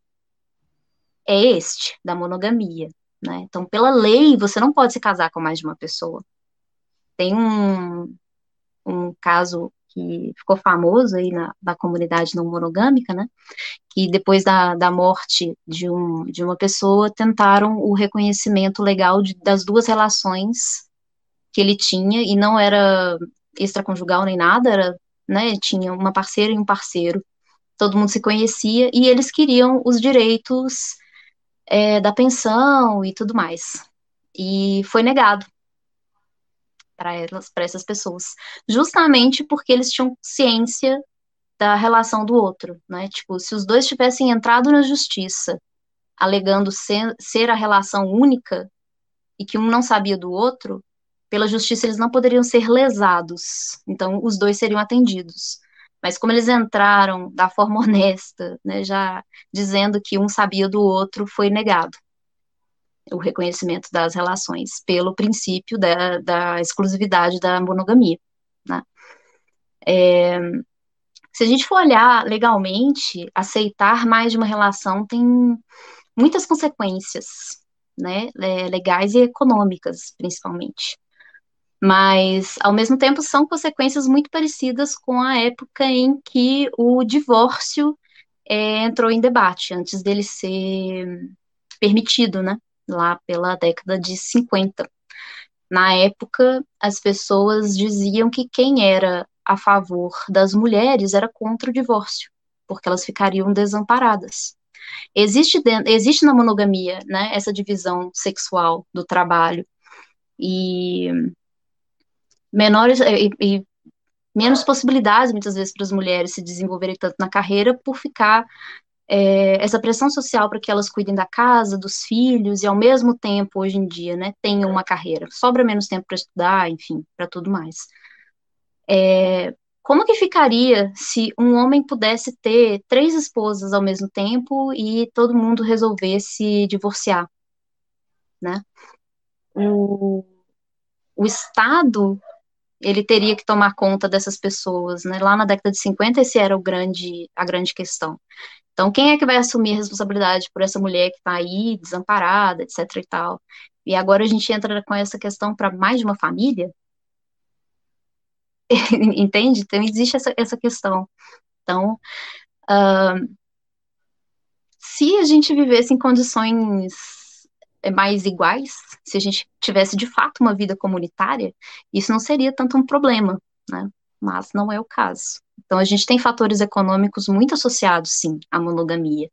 é este, da monogamia. Né? Então, pela lei, você não pode se casar com mais de uma pessoa. Tem um, um caso que ficou famoso aí na, na comunidade não monogâmica, né? Que depois da, da morte de, um, de uma pessoa, tentaram o reconhecimento legal de, das duas relações que ele tinha, e não era extraconjugal nem nada, era, né, tinha uma parceira e um parceiro, todo mundo se conhecia, e eles queriam os direitos é, da pensão e tudo mais. E foi negado para elas, para essas pessoas, justamente porque eles tinham ciência da relação do outro, né? Tipo, se os dois tivessem entrado na justiça alegando ser, ser a relação única e que um não sabia do outro, pela justiça eles não poderiam ser lesados, então os dois seriam atendidos. Mas como eles entraram da forma honesta, né, já dizendo que um sabia do outro, foi negado o reconhecimento das relações pelo princípio da, da exclusividade da monogamia. Né? É, se a gente for olhar legalmente, aceitar mais de uma relação tem muitas consequências, né, é, legais e econômicas, principalmente. Mas, ao mesmo tempo, são consequências muito parecidas com a época em que o divórcio é, entrou em debate, antes dele ser permitido, né? Lá pela década de 50. Na época, as pessoas diziam que quem era a favor das mulheres era contra o divórcio, porque elas ficariam desamparadas. Existe, existe na monogamia, né, essa divisão sexual do trabalho, e menores e, e menos possibilidades muitas vezes para as mulheres se desenvolverem tanto na carreira por ficar é, essa pressão social para que elas cuidem da casa, dos filhos, e ao mesmo tempo, hoje em dia, né, tenham uma carreira. Sobra menos tempo para estudar, enfim, para tudo mais. É, como que ficaria se um homem pudesse ter três esposas ao mesmo tempo e todo mundo resolvesse divorciar, né? O, o Estado ele teria que tomar conta dessas pessoas, né? Lá na década de 50 esse era o grande a grande questão. Então, quem é que vai assumir a responsabilidade por essa mulher que está aí, desamparada, etc e tal? E agora a gente entra com essa questão para mais de uma família? Entende? Então, existe essa, essa questão. Então, uh, se a gente vivesse em condições é, mais iguais, se a gente tivesse de fato uma vida comunitária, isso não seria tanto um problema, né? Mas não é o caso. Então, a gente tem fatores econômicos muito associados, sim, à monogamia.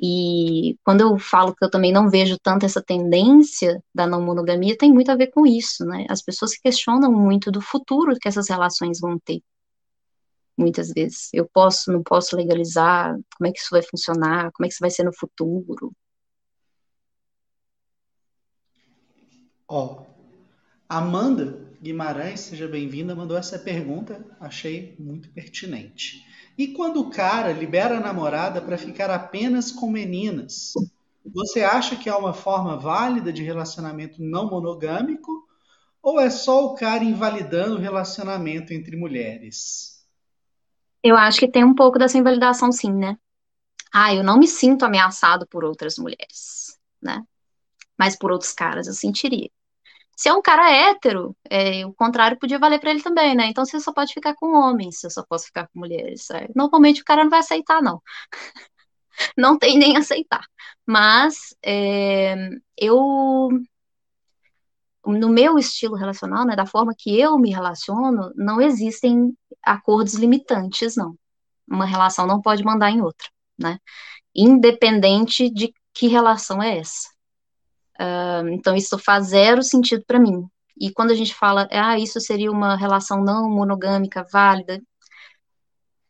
E quando eu falo que eu também não vejo tanto essa tendência da não monogamia, tem muito a ver com isso, né? As pessoas se questionam muito do futuro que essas relações vão ter. Muitas vezes. Eu posso, não posso legalizar? Como é que isso vai funcionar? Como é que isso vai ser no futuro? Ó, Amanda Guimarães, seja bem-vinda, mandou essa pergunta, achei muito pertinente. E quando o cara libera a namorada para ficar apenas com meninas, você acha que é uma forma válida de relacionamento não monogâmico? Ou é só o cara invalidando o relacionamento entre mulheres? Eu acho que tem um pouco dessa invalidação, sim, né? Ah, eu não me sinto ameaçado por outras mulheres, né? Mas por outros caras eu sentiria. Se é um cara hétero, é, o contrário podia valer para ele também, né? Então você só pode ficar com homens, você só posso ficar com mulheres. É. Normalmente o cara não vai aceitar, não. não tem nem aceitar. Mas é, eu, no meu estilo relacional, né, da forma que eu me relaciono, não existem acordos limitantes, não. Uma relação não pode mandar em outra, né? Independente de que relação é essa. Uh, então, isso faz zero sentido para mim. E quando a gente fala, ah, isso seria uma relação não monogâmica válida,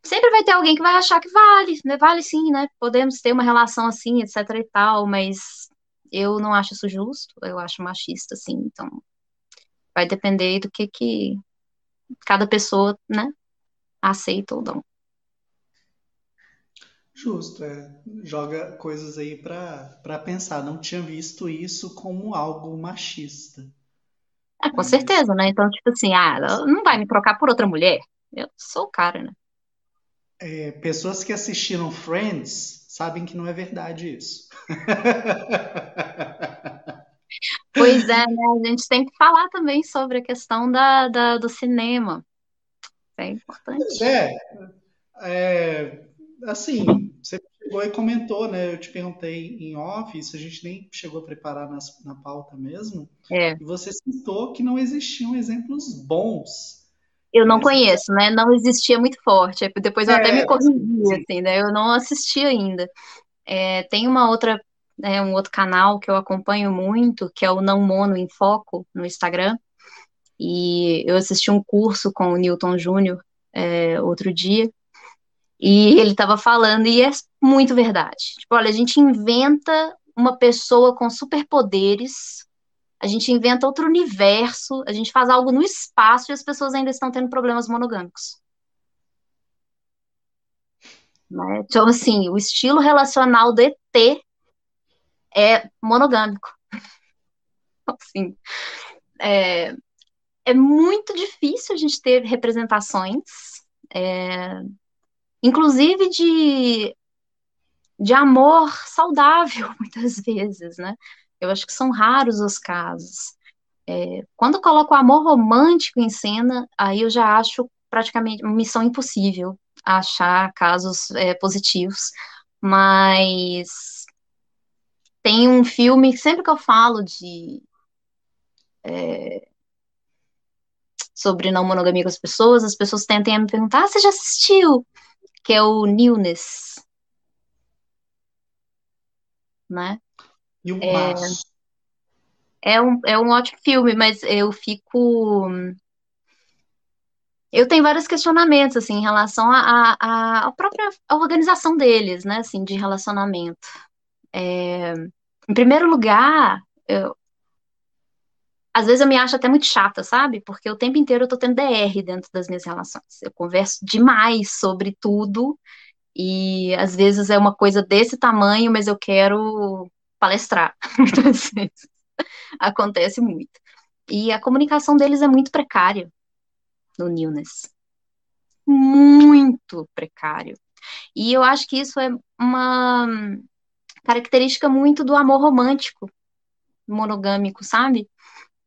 sempre vai ter alguém que vai achar que vale, né? Vale sim, né? Podemos ter uma relação assim, etc e tal, mas eu não acho isso justo, eu acho machista, sim. Então, vai depender do que que cada pessoa, né, aceita ou não. Justo, é. Joga coisas aí para pensar. Não tinha visto isso como algo machista. É, com certeza, né? Então, tipo assim, ah, não vai me trocar por outra mulher. Eu sou o cara, né? É, pessoas que assistiram Friends sabem que não é verdade isso. Pois é, né? A gente tem que falar também sobre a questão da, da do cinema é importante. É, é assim, você chegou e comentou, né? Eu te perguntei em off, isso a gente nem chegou a preparar nas, na pauta mesmo. É. E você citou que não existiam exemplos bons. Eu não conheço, né? Não existia muito forte. Depois eu é, até me corrigi, assim, né? Eu não assisti ainda. É, tem uma outra, é, um outro canal que eu acompanho muito, que é o Não Mono em Foco, no Instagram. E eu assisti um curso com o Newton Júnior é, outro dia, e ele estava falando, e é muito verdade. Tipo, olha, a gente inventa uma pessoa com superpoderes, a gente inventa outro universo, a gente faz algo no espaço e as pessoas ainda estão tendo problemas monogâmicos. Né? Então, assim, o estilo relacional do ET é monogâmico. assim, é, é muito difícil a gente ter representações, é, inclusive de, de amor saudável, muitas vezes, né? Eu acho que são raros os casos. É, quando coloco o amor romântico em cena, aí eu já acho praticamente uma missão impossível achar casos é, positivos, mas tem um filme sempre que eu falo de é, sobre não monogamia com as pessoas, as pessoas tentem me perguntar, ah, você já assistiu? Que é o Newness. Né? E o é, é um, é um ótimo filme, mas eu fico eu tenho vários questionamentos, assim, em relação à a, a, a, própria organização deles, né, assim, de relacionamento. É, em primeiro lugar, eu, às vezes eu me acho até muito chata, sabe? Porque o tempo inteiro eu tô tendo DR dentro das minhas relações. Eu converso demais sobre tudo e às vezes é uma coisa desse tamanho, mas eu quero palestrar. Muitas vezes acontece muito. E a comunicação deles é muito precária no Newness. Muito precário. E eu acho que isso é uma característica muito do amor romântico monogâmico, sabe?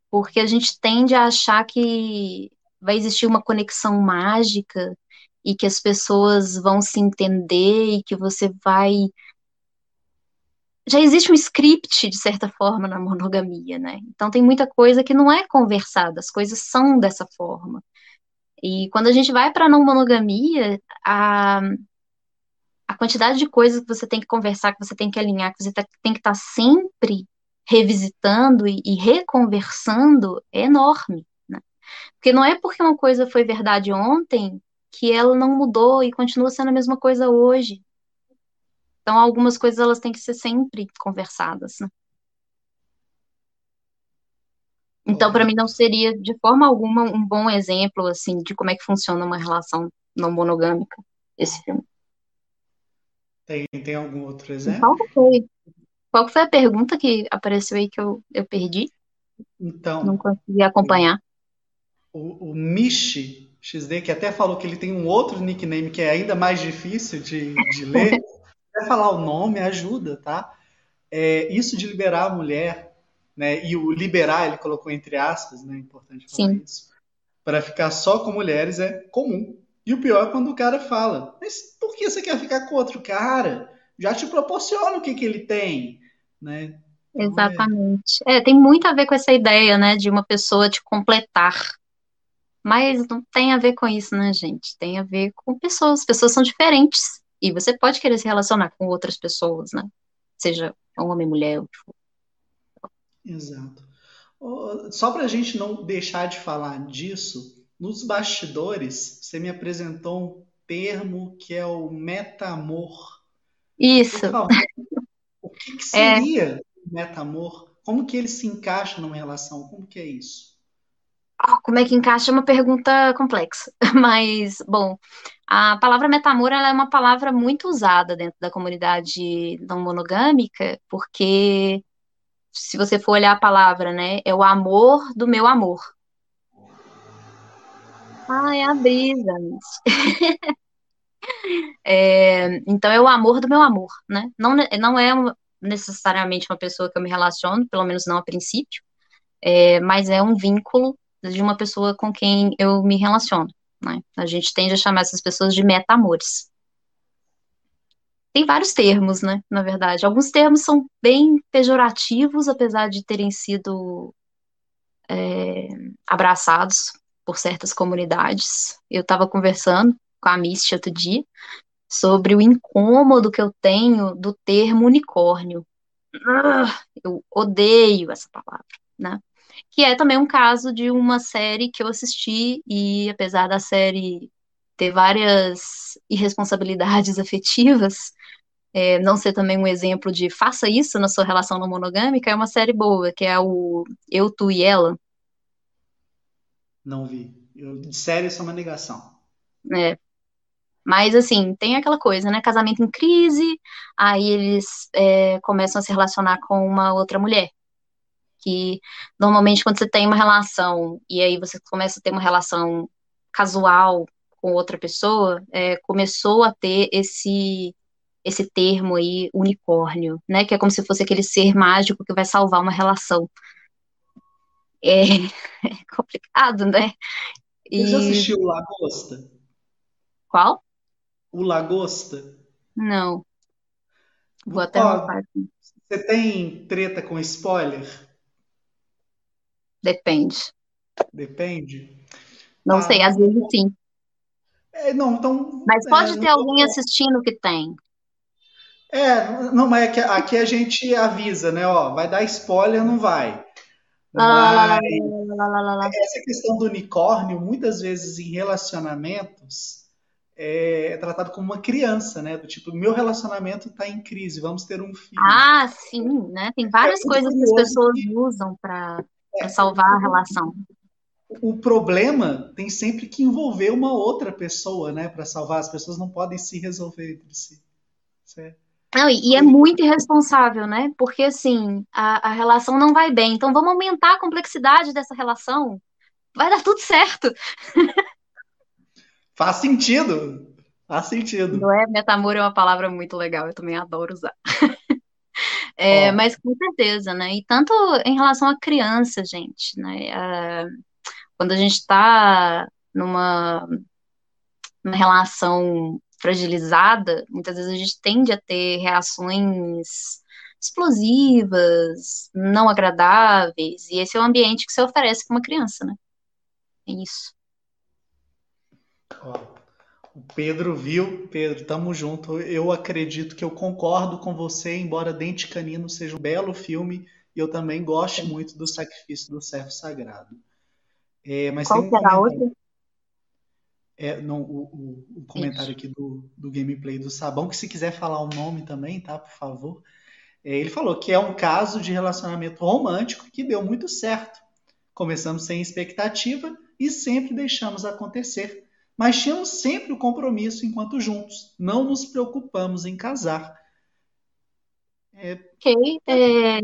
Porque a gente tende a achar que vai existir uma conexão mágica e que as pessoas vão se entender e que você vai. Já existe um script, de certa forma, na monogamia, né? Então tem muita coisa que não é conversada, as coisas são dessa forma. E quando a gente vai para a não monogamia, a, a quantidade de coisas que você tem que conversar, que você tem que alinhar, que você tá, tem que estar tá sempre revisitando e, e reconversando é enorme. Né? Porque não é porque uma coisa foi verdade ontem que ela não mudou e continua sendo a mesma coisa hoje. Então, algumas coisas elas têm que ser sempre conversadas. Né? Então, para mim, não seria de forma alguma um bom exemplo assim de como é que funciona uma relação não monogâmica esse filme. Tem, tem algum outro exemplo? Qual foi? Qual foi a pergunta que apareceu aí que eu, eu perdi? Então. Não consegui acompanhar. O, o Michi XD, que até falou que ele tem um outro nickname que é ainda mais difícil de, de ler. Quer falar o nome, ajuda, tá? É, isso de liberar a mulher, né? E o liberar, ele colocou entre aspas, né? É importante falar Sim. isso. Para ficar só com mulheres é comum. E o pior é quando o cara fala: Mas por que você quer ficar com outro cara? Já te proporciona o que, que ele tem né? Então, Exatamente. É, tem muito a ver com essa ideia, né, de uma pessoa te completar. Mas não tem a ver com isso, né, gente? Tem a ver com pessoas. Pessoas são diferentes. E você pode querer se relacionar com outras pessoas, né? Seja homem, mulher, o que for. Exato. Só para a gente não deixar de falar disso, nos bastidores você me apresentou um termo que é o metamor. Isso. Por favor, o que, que seria é... meta-amor? Como que ele se encaixa numa relação? Como que é isso? Como é que encaixa é uma pergunta complexa, mas, bom, a palavra metamor é uma palavra muito usada dentro da comunidade não monogâmica, porque se você for olhar a palavra, né, é o amor do meu amor. Ai, a brisa. é, então é o amor do meu amor, né? Não, não é necessariamente uma pessoa que eu me relaciono, pelo menos não a princípio, é, mas é um vínculo de uma pessoa com quem eu me relaciono. Né? A gente tende a chamar essas pessoas de meta-amores. Tem vários termos, né, na verdade. Alguns termos são bem pejorativos, apesar de terem sido é, abraçados por certas comunidades. Eu estava conversando com a Misty outro dia sobre o incômodo que eu tenho do termo unicórnio. Ah, eu odeio essa palavra, né? Que é também um caso de uma série que eu assisti e apesar da série ter várias irresponsabilidades afetivas, é, não ser também um exemplo de faça isso na sua relação não monogâmica, é uma série boa, que é o Eu, Tu e Ela. Não vi. Eu, de série, isso é uma negação. É, mas, assim, tem aquela coisa, né? Casamento em crise, aí eles é, começam a se relacionar com uma outra mulher. Que normalmente, quando você tem uma relação e aí você começa a ter uma relação casual com outra pessoa, é, começou a ter esse esse termo aí, unicórnio, né? Que é como se fosse aquele ser mágico que vai salvar uma relação. É, é complicado, né? E... Você já assistiu Lagosta? Qual? O Lagosta? Não. Vou até Ó, Você tem treta com spoiler? Depende. Depende? Não ah, sei, às vezes sim. É, não, então. Mas pode é, ter alguém assistindo que tem. É, não, mas aqui, aqui, a gente avisa, né? Ó, vai dar spoiler, não vai. Mas essa questão do unicórnio, muitas vezes em relacionamentos, é, tratado como uma criança, né? Do tipo, meu relacionamento está em crise, vamos ter um filho. Ah, sim, né? Tem várias é coisas que as pessoas que... usam para é, salvar a relação. O problema tem sempre que envolver uma outra pessoa, né? Para salvar. As pessoas não podem se resolver entre si. Certo? Não, e é muito irresponsável, né? Porque assim, a, a relação não vai bem. Então vamos aumentar a complexidade dessa relação. Vai dar tudo certo. Faz sentido. Faz sentido. Não é? Metamor é uma palavra muito legal, eu também adoro usar. É, mas com certeza, né? E tanto em relação à criança, gente, né? quando a gente está numa, numa relação fragilizada, muitas vezes a gente tende a ter reações explosivas, não agradáveis, e esse é o ambiente que se oferece para uma criança, né? É isso. Ó, o Pedro viu, Pedro, tamo junto. Eu acredito que eu concordo com você, embora Dente Canino seja um belo filme, e eu também gosto muito do sacrifício do servo sagrado. É, mas Qual tem um era outra? É, não, o, o, o comentário aqui do, do gameplay do Sabão, que se quiser falar o nome também, tá, por favor. É, ele falou que é um caso de relacionamento romântico que deu muito certo. Começamos sem expectativa e sempre deixamos acontecer mas tínhamos sempre o compromisso enquanto juntos. Não nos preocupamos em casar. É... Ok. É...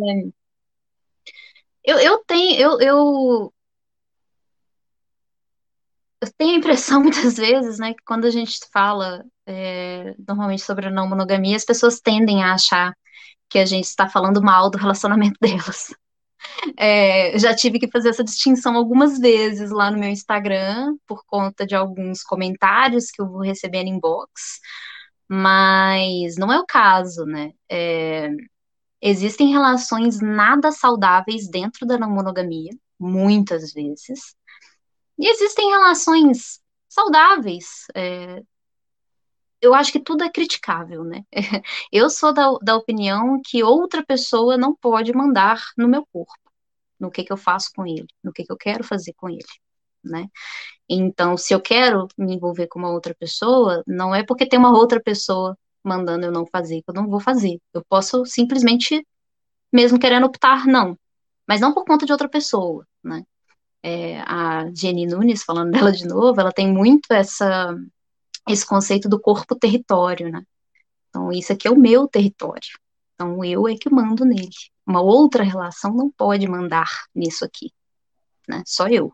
Eu, eu tenho. Eu, eu... eu tenho a impressão, muitas vezes, né, que quando a gente fala é, normalmente sobre a não monogamia, as pessoas tendem a achar que a gente está falando mal do relacionamento delas. É, já tive que fazer essa distinção algumas vezes lá no meu Instagram, por conta de alguns comentários que eu vou receber no inbox, mas não é o caso, né? É, existem relações nada saudáveis dentro da monogamia, muitas vezes, e existem relações saudáveis. É, eu acho que tudo é criticável, né? Eu sou da, da opinião que outra pessoa não pode mandar no meu corpo no que, que eu faço com ele, no que, que eu quero fazer com ele, né? Então, se eu quero me envolver com uma outra pessoa, não é porque tem uma outra pessoa mandando eu não fazer, que eu não vou fazer. Eu posso simplesmente, mesmo querendo optar, não. Mas não por conta de outra pessoa, né? É, a Jenny Nunes, falando dela de novo, ela tem muito essa, esse conceito do corpo-território, né? Então, isso aqui é o meu território. Então, eu é que mando nele. Uma outra relação não pode mandar nisso aqui, né? Só eu.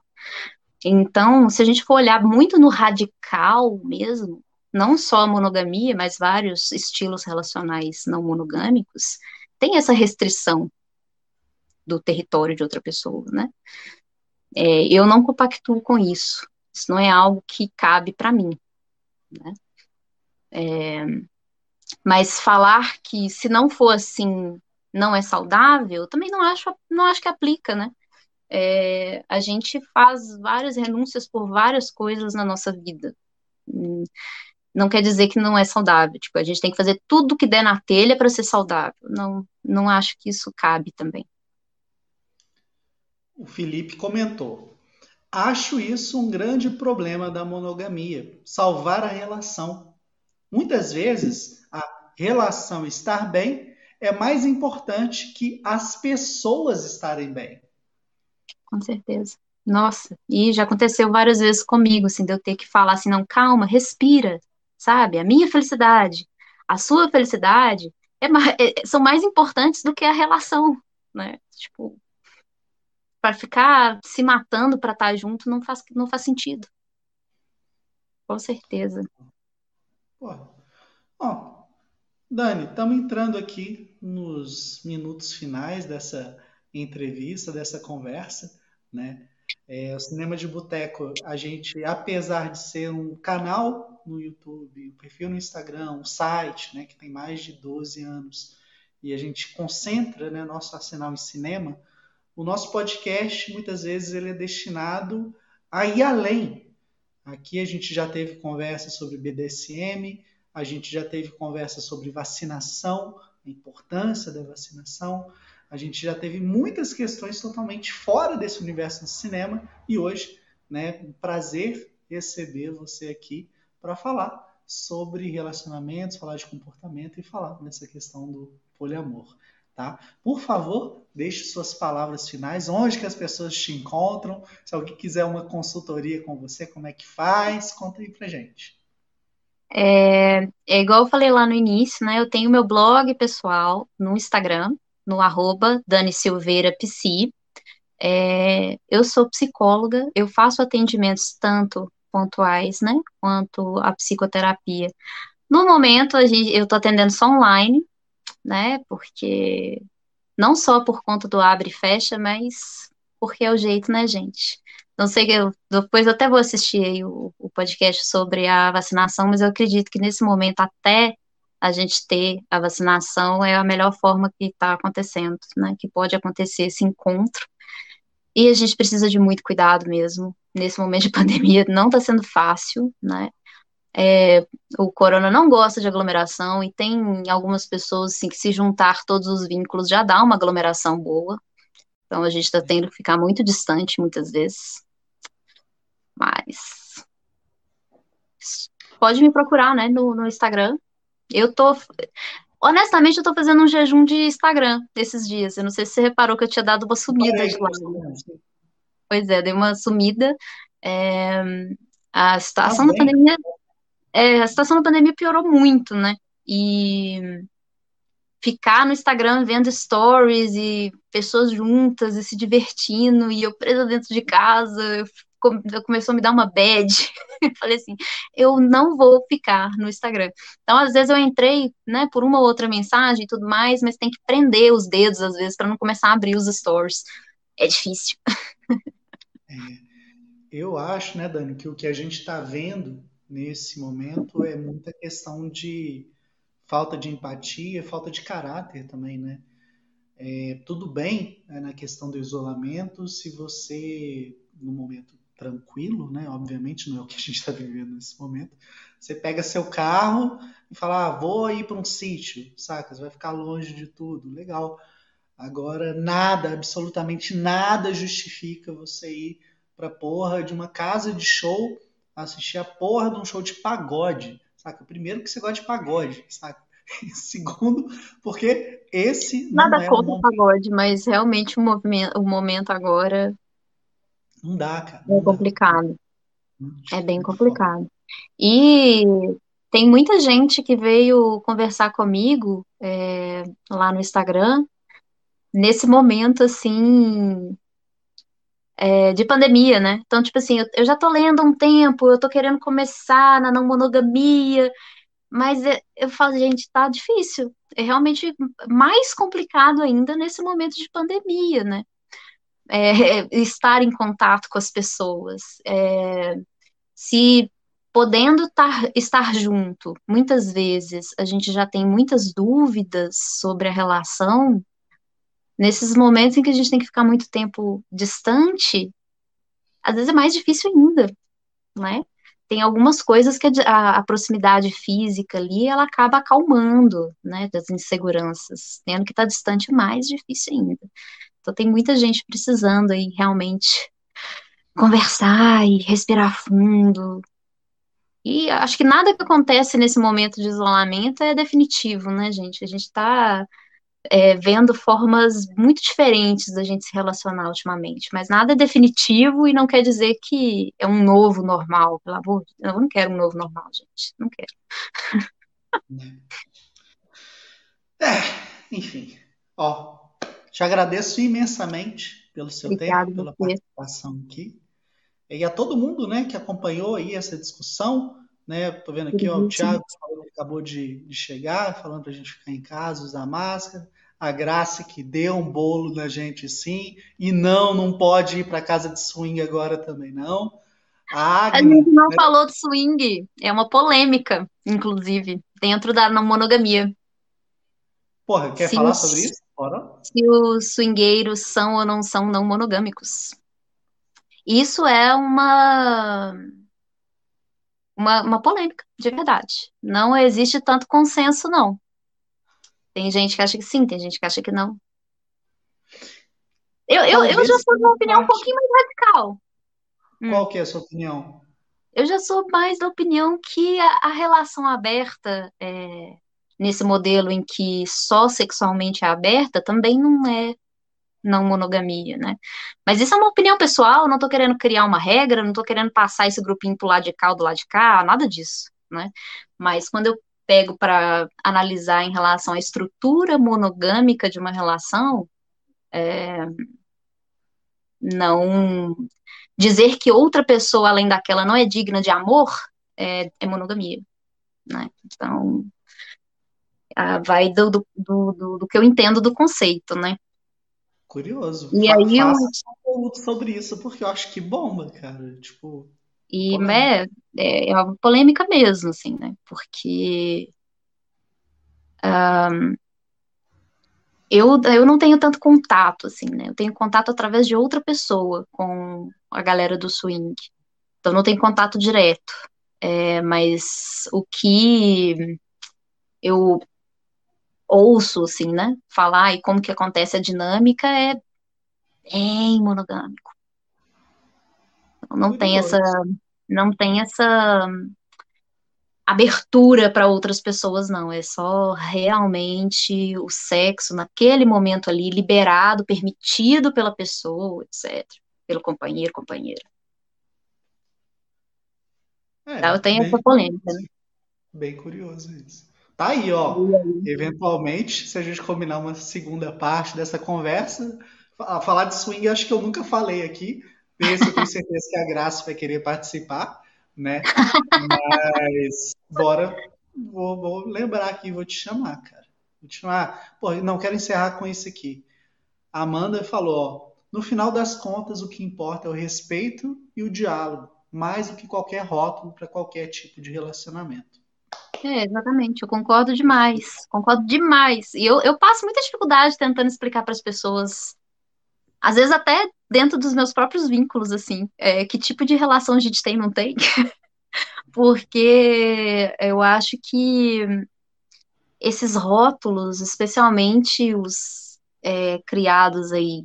Então, se a gente for olhar muito no radical mesmo, não só a monogamia, mas vários estilos relacionais não monogâmicos, tem essa restrição do território de outra pessoa, né? É, eu não compactuo com isso. Isso não é algo que cabe para mim, né? É, mas falar que se não for assim, não é saudável, também não acho, não acho que aplica, né? É, a gente faz várias renúncias por várias coisas na nossa vida. Hum, não quer dizer que não é saudável. Tipo, a gente tem que fazer tudo que der na telha para ser saudável. Não, não acho que isso cabe também. O Felipe comentou: Acho isso um grande problema da monogamia, salvar a relação. Muitas vezes, a relação estar bem é mais importante que as pessoas estarem bem. Com certeza. Nossa, e já aconteceu várias vezes comigo, assim, de eu ter que falar assim, não, calma, respira, sabe? A minha felicidade, a sua felicidade é, é, são mais importantes do que a relação, né? Tipo, para ficar se matando para estar tá junto não faz, não faz sentido. Com certeza. Pô. Ó, Dani, estamos entrando aqui nos minutos finais dessa entrevista, dessa conversa, né? É, o Cinema de Boteco, a gente, apesar de ser um canal no YouTube, um perfil no Instagram, um site, né, que tem mais de 12 anos, e a gente concentra, né, nosso arsenal em cinema, o nosso podcast muitas vezes ele é destinado a ir além. Aqui a gente já teve conversa sobre BDSM, a gente já teve conversa sobre vacinação, a importância da vacinação, a gente já teve muitas questões totalmente fora desse universo do cinema e hoje, né, um prazer receber você aqui para falar sobre relacionamentos, falar de comportamento e falar nessa questão do poliamor. Tá? Por favor, deixe suas palavras finais, onde que as pessoas te encontram, se alguém quiser uma consultoria com você, como é que faz, conta aí pra gente. É, é igual eu falei lá no início, né? Eu tenho meu blog pessoal no Instagram, no arroba Dani Silveira Psi. É, eu sou psicóloga, eu faço atendimentos tanto pontuais, né, quanto a psicoterapia. No momento, a gente, eu estou atendendo só online, né? Porque não só por conta do abre e fecha, mas porque é o jeito, né, gente? Não sei eu depois eu até vou assistir aí o, o podcast sobre a vacinação, mas eu acredito que nesse momento até a gente ter a vacinação é a melhor forma que está acontecendo, né? Que pode acontecer esse encontro. E a gente precisa de muito cuidado mesmo. Nesse momento de pandemia não está sendo fácil, né? É, o corona não gosta de aglomeração e tem algumas pessoas assim, que se juntar todos os vínculos já dá uma aglomeração boa. Então a gente está tendo que ficar muito distante muitas vezes. Mas pode me procurar, né, no, no Instagram. Eu tô honestamente eu tô fazendo um jejum de Instagram esses dias. Eu não sei se você reparou que eu tinha dado uma sumida de lá. Pois é, dei uma sumida. É, a situação tá da pandemia é, a situação da pandemia piorou muito, né? E ficar no Instagram vendo stories e pessoas juntas e se divertindo, e eu presa dentro de casa, eu, começou a me dar uma bad. falei assim, eu não vou ficar no Instagram. Então, às vezes eu entrei, né, por uma ou outra mensagem e tudo mais, mas tem que prender os dedos às vezes para não começar a abrir os stories. É difícil. é, eu acho, né, Dani, que o que a gente está vendo nesse momento é muita questão de falta de empatia, falta de caráter também, né? É, tudo bem né, na questão do isolamento se você, no momento tranquilo, né? Obviamente não é o que a gente está vivendo nesse momento. Você pega seu carro e fala, ah, vou ir para um sítio, saca? Você vai ficar longe de tudo, legal. Agora, nada, absolutamente nada justifica você ir para porra de uma casa de show assistir a porra de um show de pagode, saca? Primeiro que você gosta de pagode, saca? Segundo, porque esse Nada não é contra o pagode, mas realmente o, movimento, o momento agora não dá, cara. Não é complicado. Dá. É bem complicado. E tem muita gente que veio conversar comigo é, lá no Instagram nesse momento assim é, de pandemia, né? Então, tipo assim, eu, eu, já tô lendo há um tempo, eu tô querendo começar na não monogamia, mas é, eu falo, gente, tá difícil. É realmente mais complicado ainda nesse momento de pandemia, né? É, estar em contato com as pessoas. É, se podendo tar, estar junto, muitas vezes a gente já tem muitas dúvidas sobre a relação, nesses momentos em que a gente tem que ficar muito tempo distante, às vezes é mais difícil ainda, né? Tem algumas coisas que a, a proximidade física ali, ela acaba acalmando, né, das inseguranças, tendo que estar tá distante mais difícil ainda. Então tem muita gente precisando aí realmente conversar e respirar fundo. E acho que nada que acontece nesse momento de isolamento é definitivo, né, gente? A gente está é, vendo formas muito diferentes da gente se relacionar ultimamente, mas nada é definitivo e não quer dizer que é um novo normal, pelo amor de Deus. Eu não quero um novo normal, gente. Não quero. É, enfim. Ó, te agradeço imensamente pelo seu Obrigado, tempo, pela participação aqui. E a todo mundo, né, que acompanhou aí essa discussão, né? Tô vendo aqui, ó, o Thiago acabou de, de chegar, falando para a gente ficar em casa, usar máscara. A Graça que deu um bolo na gente, sim. E não, não pode ir para casa de swing agora também, não. A, Agnes, a gente não né? falou de swing. É uma polêmica, inclusive, dentro da monogamia. Porra, quer se falar sobre isso? Bora. Se os swingueiros são ou não são não monogâmicos. Isso é uma uma, uma polêmica, de verdade. Não existe tanto consenso, não. Tem gente que acha que sim, tem gente que acha que não. Eu, eu, eu já sou de uma opinião um pouquinho mais radical. Hum. Qual que é a sua opinião? Eu já sou mais da opinião que a, a relação aberta, é, nesse modelo em que só sexualmente é aberta, também não é não monogamia, né? Mas isso é uma opinião pessoal, não tô querendo criar uma regra, não tô querendo passar esse grupinho pro lado de cá ou do lado de cá, nada disso, né? Mas quando eu pego para analisar em relação à estrutura monogâmica de uma relação, é, não dizer que outra pessoa além daquela não é digna de amor é, é monogamia, né? Então vai do, do, do, do que eu entendo do conceito, né? Curioso. E Fa aí eu... um sobre isso, porque eu acho que bomba, cara. Tipo. E é, é, é uma polêmica mesmo, assim, né? Porque um, eu, eu não tenho tanto contato, assim, né? Eu tenho contato através de outra pessoa com a galera do swing. Então não tenho contato direto. É, mas o que eu ouço, assim, né, falar e como que acontece a dinâmica é bem monogâmico. Não tem essa, não tem essa abertura para outras pessoas, não. É só realmente o sexo naquele momento ali, liberado, permitido pela pessoa, etc. Pelo companheiro, companheira. É, então, eu tenho essa polêmica, né? Bem curioso isso. Tá aí, ó. Eventualmente, se a gente combinar uma segunda parte dessa conversa, falar de swing, acho que eu nunca falei aqui. Eu tenho certeza que a Graça vai querer participar, né? Mas bora, vou, vou lembrar aqui, vou te chamar, cara. Vou te chamar. Pô, não quero encerrar com isso aqui. A Amanda falou, ó, no final das contas, o que importa é o respeito e o diálogo, mais do que qualquer rótulo para qualquer tipo de relacionamento. É, exatamente, eu concordo demais, concordo demais. E eu, eu passo muita dificuldade tentando explicar para as pessoas, às vezes até dentro dos meus próprios vínculos, assim, é, que tipo de relação a gente tem não tem. Porque eu acho que esses rótulos, especialmente os é, criados aí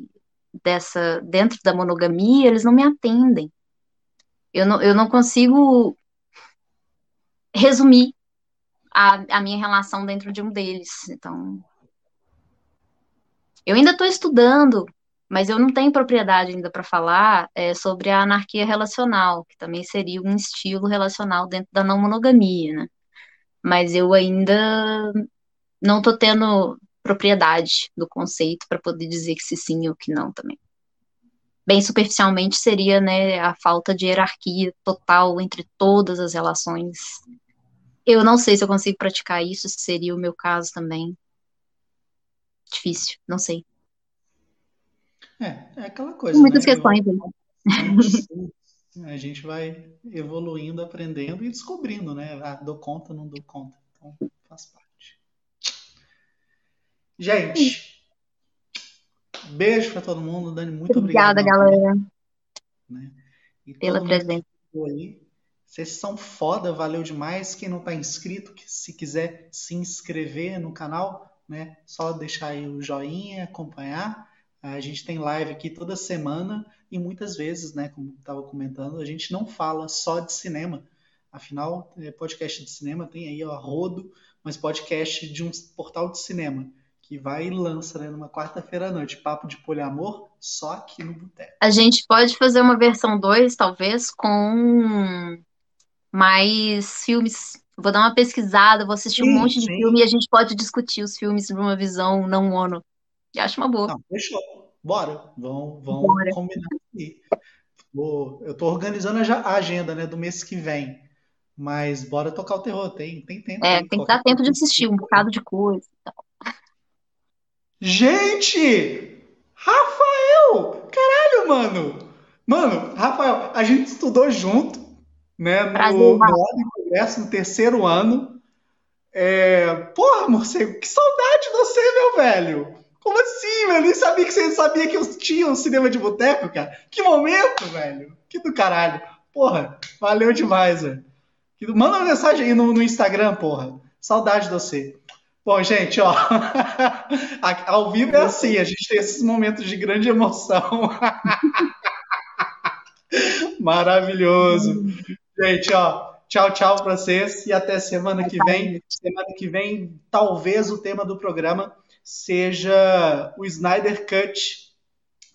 dessa dentro da monogamia, eles não me atendem. Eu não, eu não consigo resumir a, a minha relação dentro de um deles. Então, eu ainda estou estudando, mas eu não tenho propriedade ainda para falar é, sobre a anarquia relacional, que também seria um estilo relacional dentro da não monogamia, né? Mas eu ainda não estou tendo propriedade do conceito para poder dizer que se sim ou que não também. Bem superficialmente seria, né, a falta de hierarquia total entre todas as relações eu não sei se eu consigo praticar isso, se seria o meu caso também. Difícil, não sei. É, é aquela coisa. Muitas né? questões. Eu, a gente vai evoluindo, aprendendo e descobrindo, né? Ah, dou conta, não dou conta. Então, faz parte. Gente, beijo para todo mundo. Dani, muito Obrigada, obrigado. galera. Né? E pela presença. Aí. Vocês são foda, valeu demais. Quem não está inscrito, se quiser se inscrever no canal, né? Só deixar aí o joinha, acompanhar. A gente tem live aqui toda semana e muitas vezes, né, como estava comentando, a gente não fala só de cinema. Afinal, é, podcast de cinema tem aí ó, rodo, mas podcast de um portal de cinema que vai e lança né, numa quarta-feira à noite, papo de poliamor, só aqui no Boteco. A gente pode fazer uma versão 2, talvez, com mais filmes. Vou dar uma pesquisada, vou assistir um Sim, monte de sim. filme e a gente pode discutir os filmes numa visão não mono. E acho uma boa. Não, fechou. Bora. Vamos, vamos Bora. combinar aqui. Eu tô organizando a agenda, né, do mês que vem. Mas bora tocar o terror. Tem, tem tempo É, aí, tem que dar tempo de assistir um bocado de coisa. Gente! Rafael! Caralho, mano! Mano, Rafael, a gente estudou junto, né, Prazer, no, no. Ordem e Congresso, no terceiro ano. É... Porra, morcego, que saudade de você, meu velho! Como assim, velho? Eu nem sabia que você sabia que eu tinha um cinema de boteco, cara. Que momento, velho! Que do caralho! Porra, valeu demais, velho. Manda uma mensagem aí no, no Instagram, porra. Saudade de você. Bom, gente, ó. Ao vivo é assim, a gente tem esses momentos de grande emoção. Maravilhoso. Gente, ó. Tchau, tchau pra vocês e até semana que vem. Semana que vem, talvez o tema do programa seja o Snyder Cut.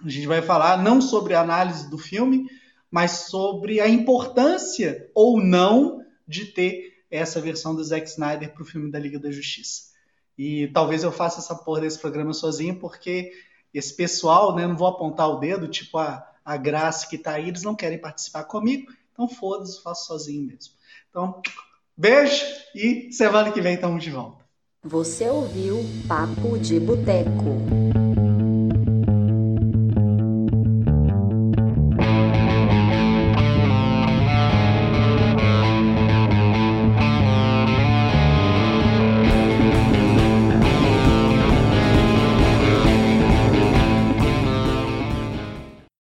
A gente vai falar não sobre a análise do filme, mas sobre a importância ou não de ter essa versão do Zack Snyder para o filme da Liga da Justiça. E talvez eu faça essa porra desse programa sozinho, porque esse pessoal, né, não vou apontar o dedo, tipo a, a Graça que tá aí, eles não querem participar comigo, então foda-se, faço sozinho mesmo. Então, beijo e semana que vem estamos de volta. Você ouviu Papo de Boteco.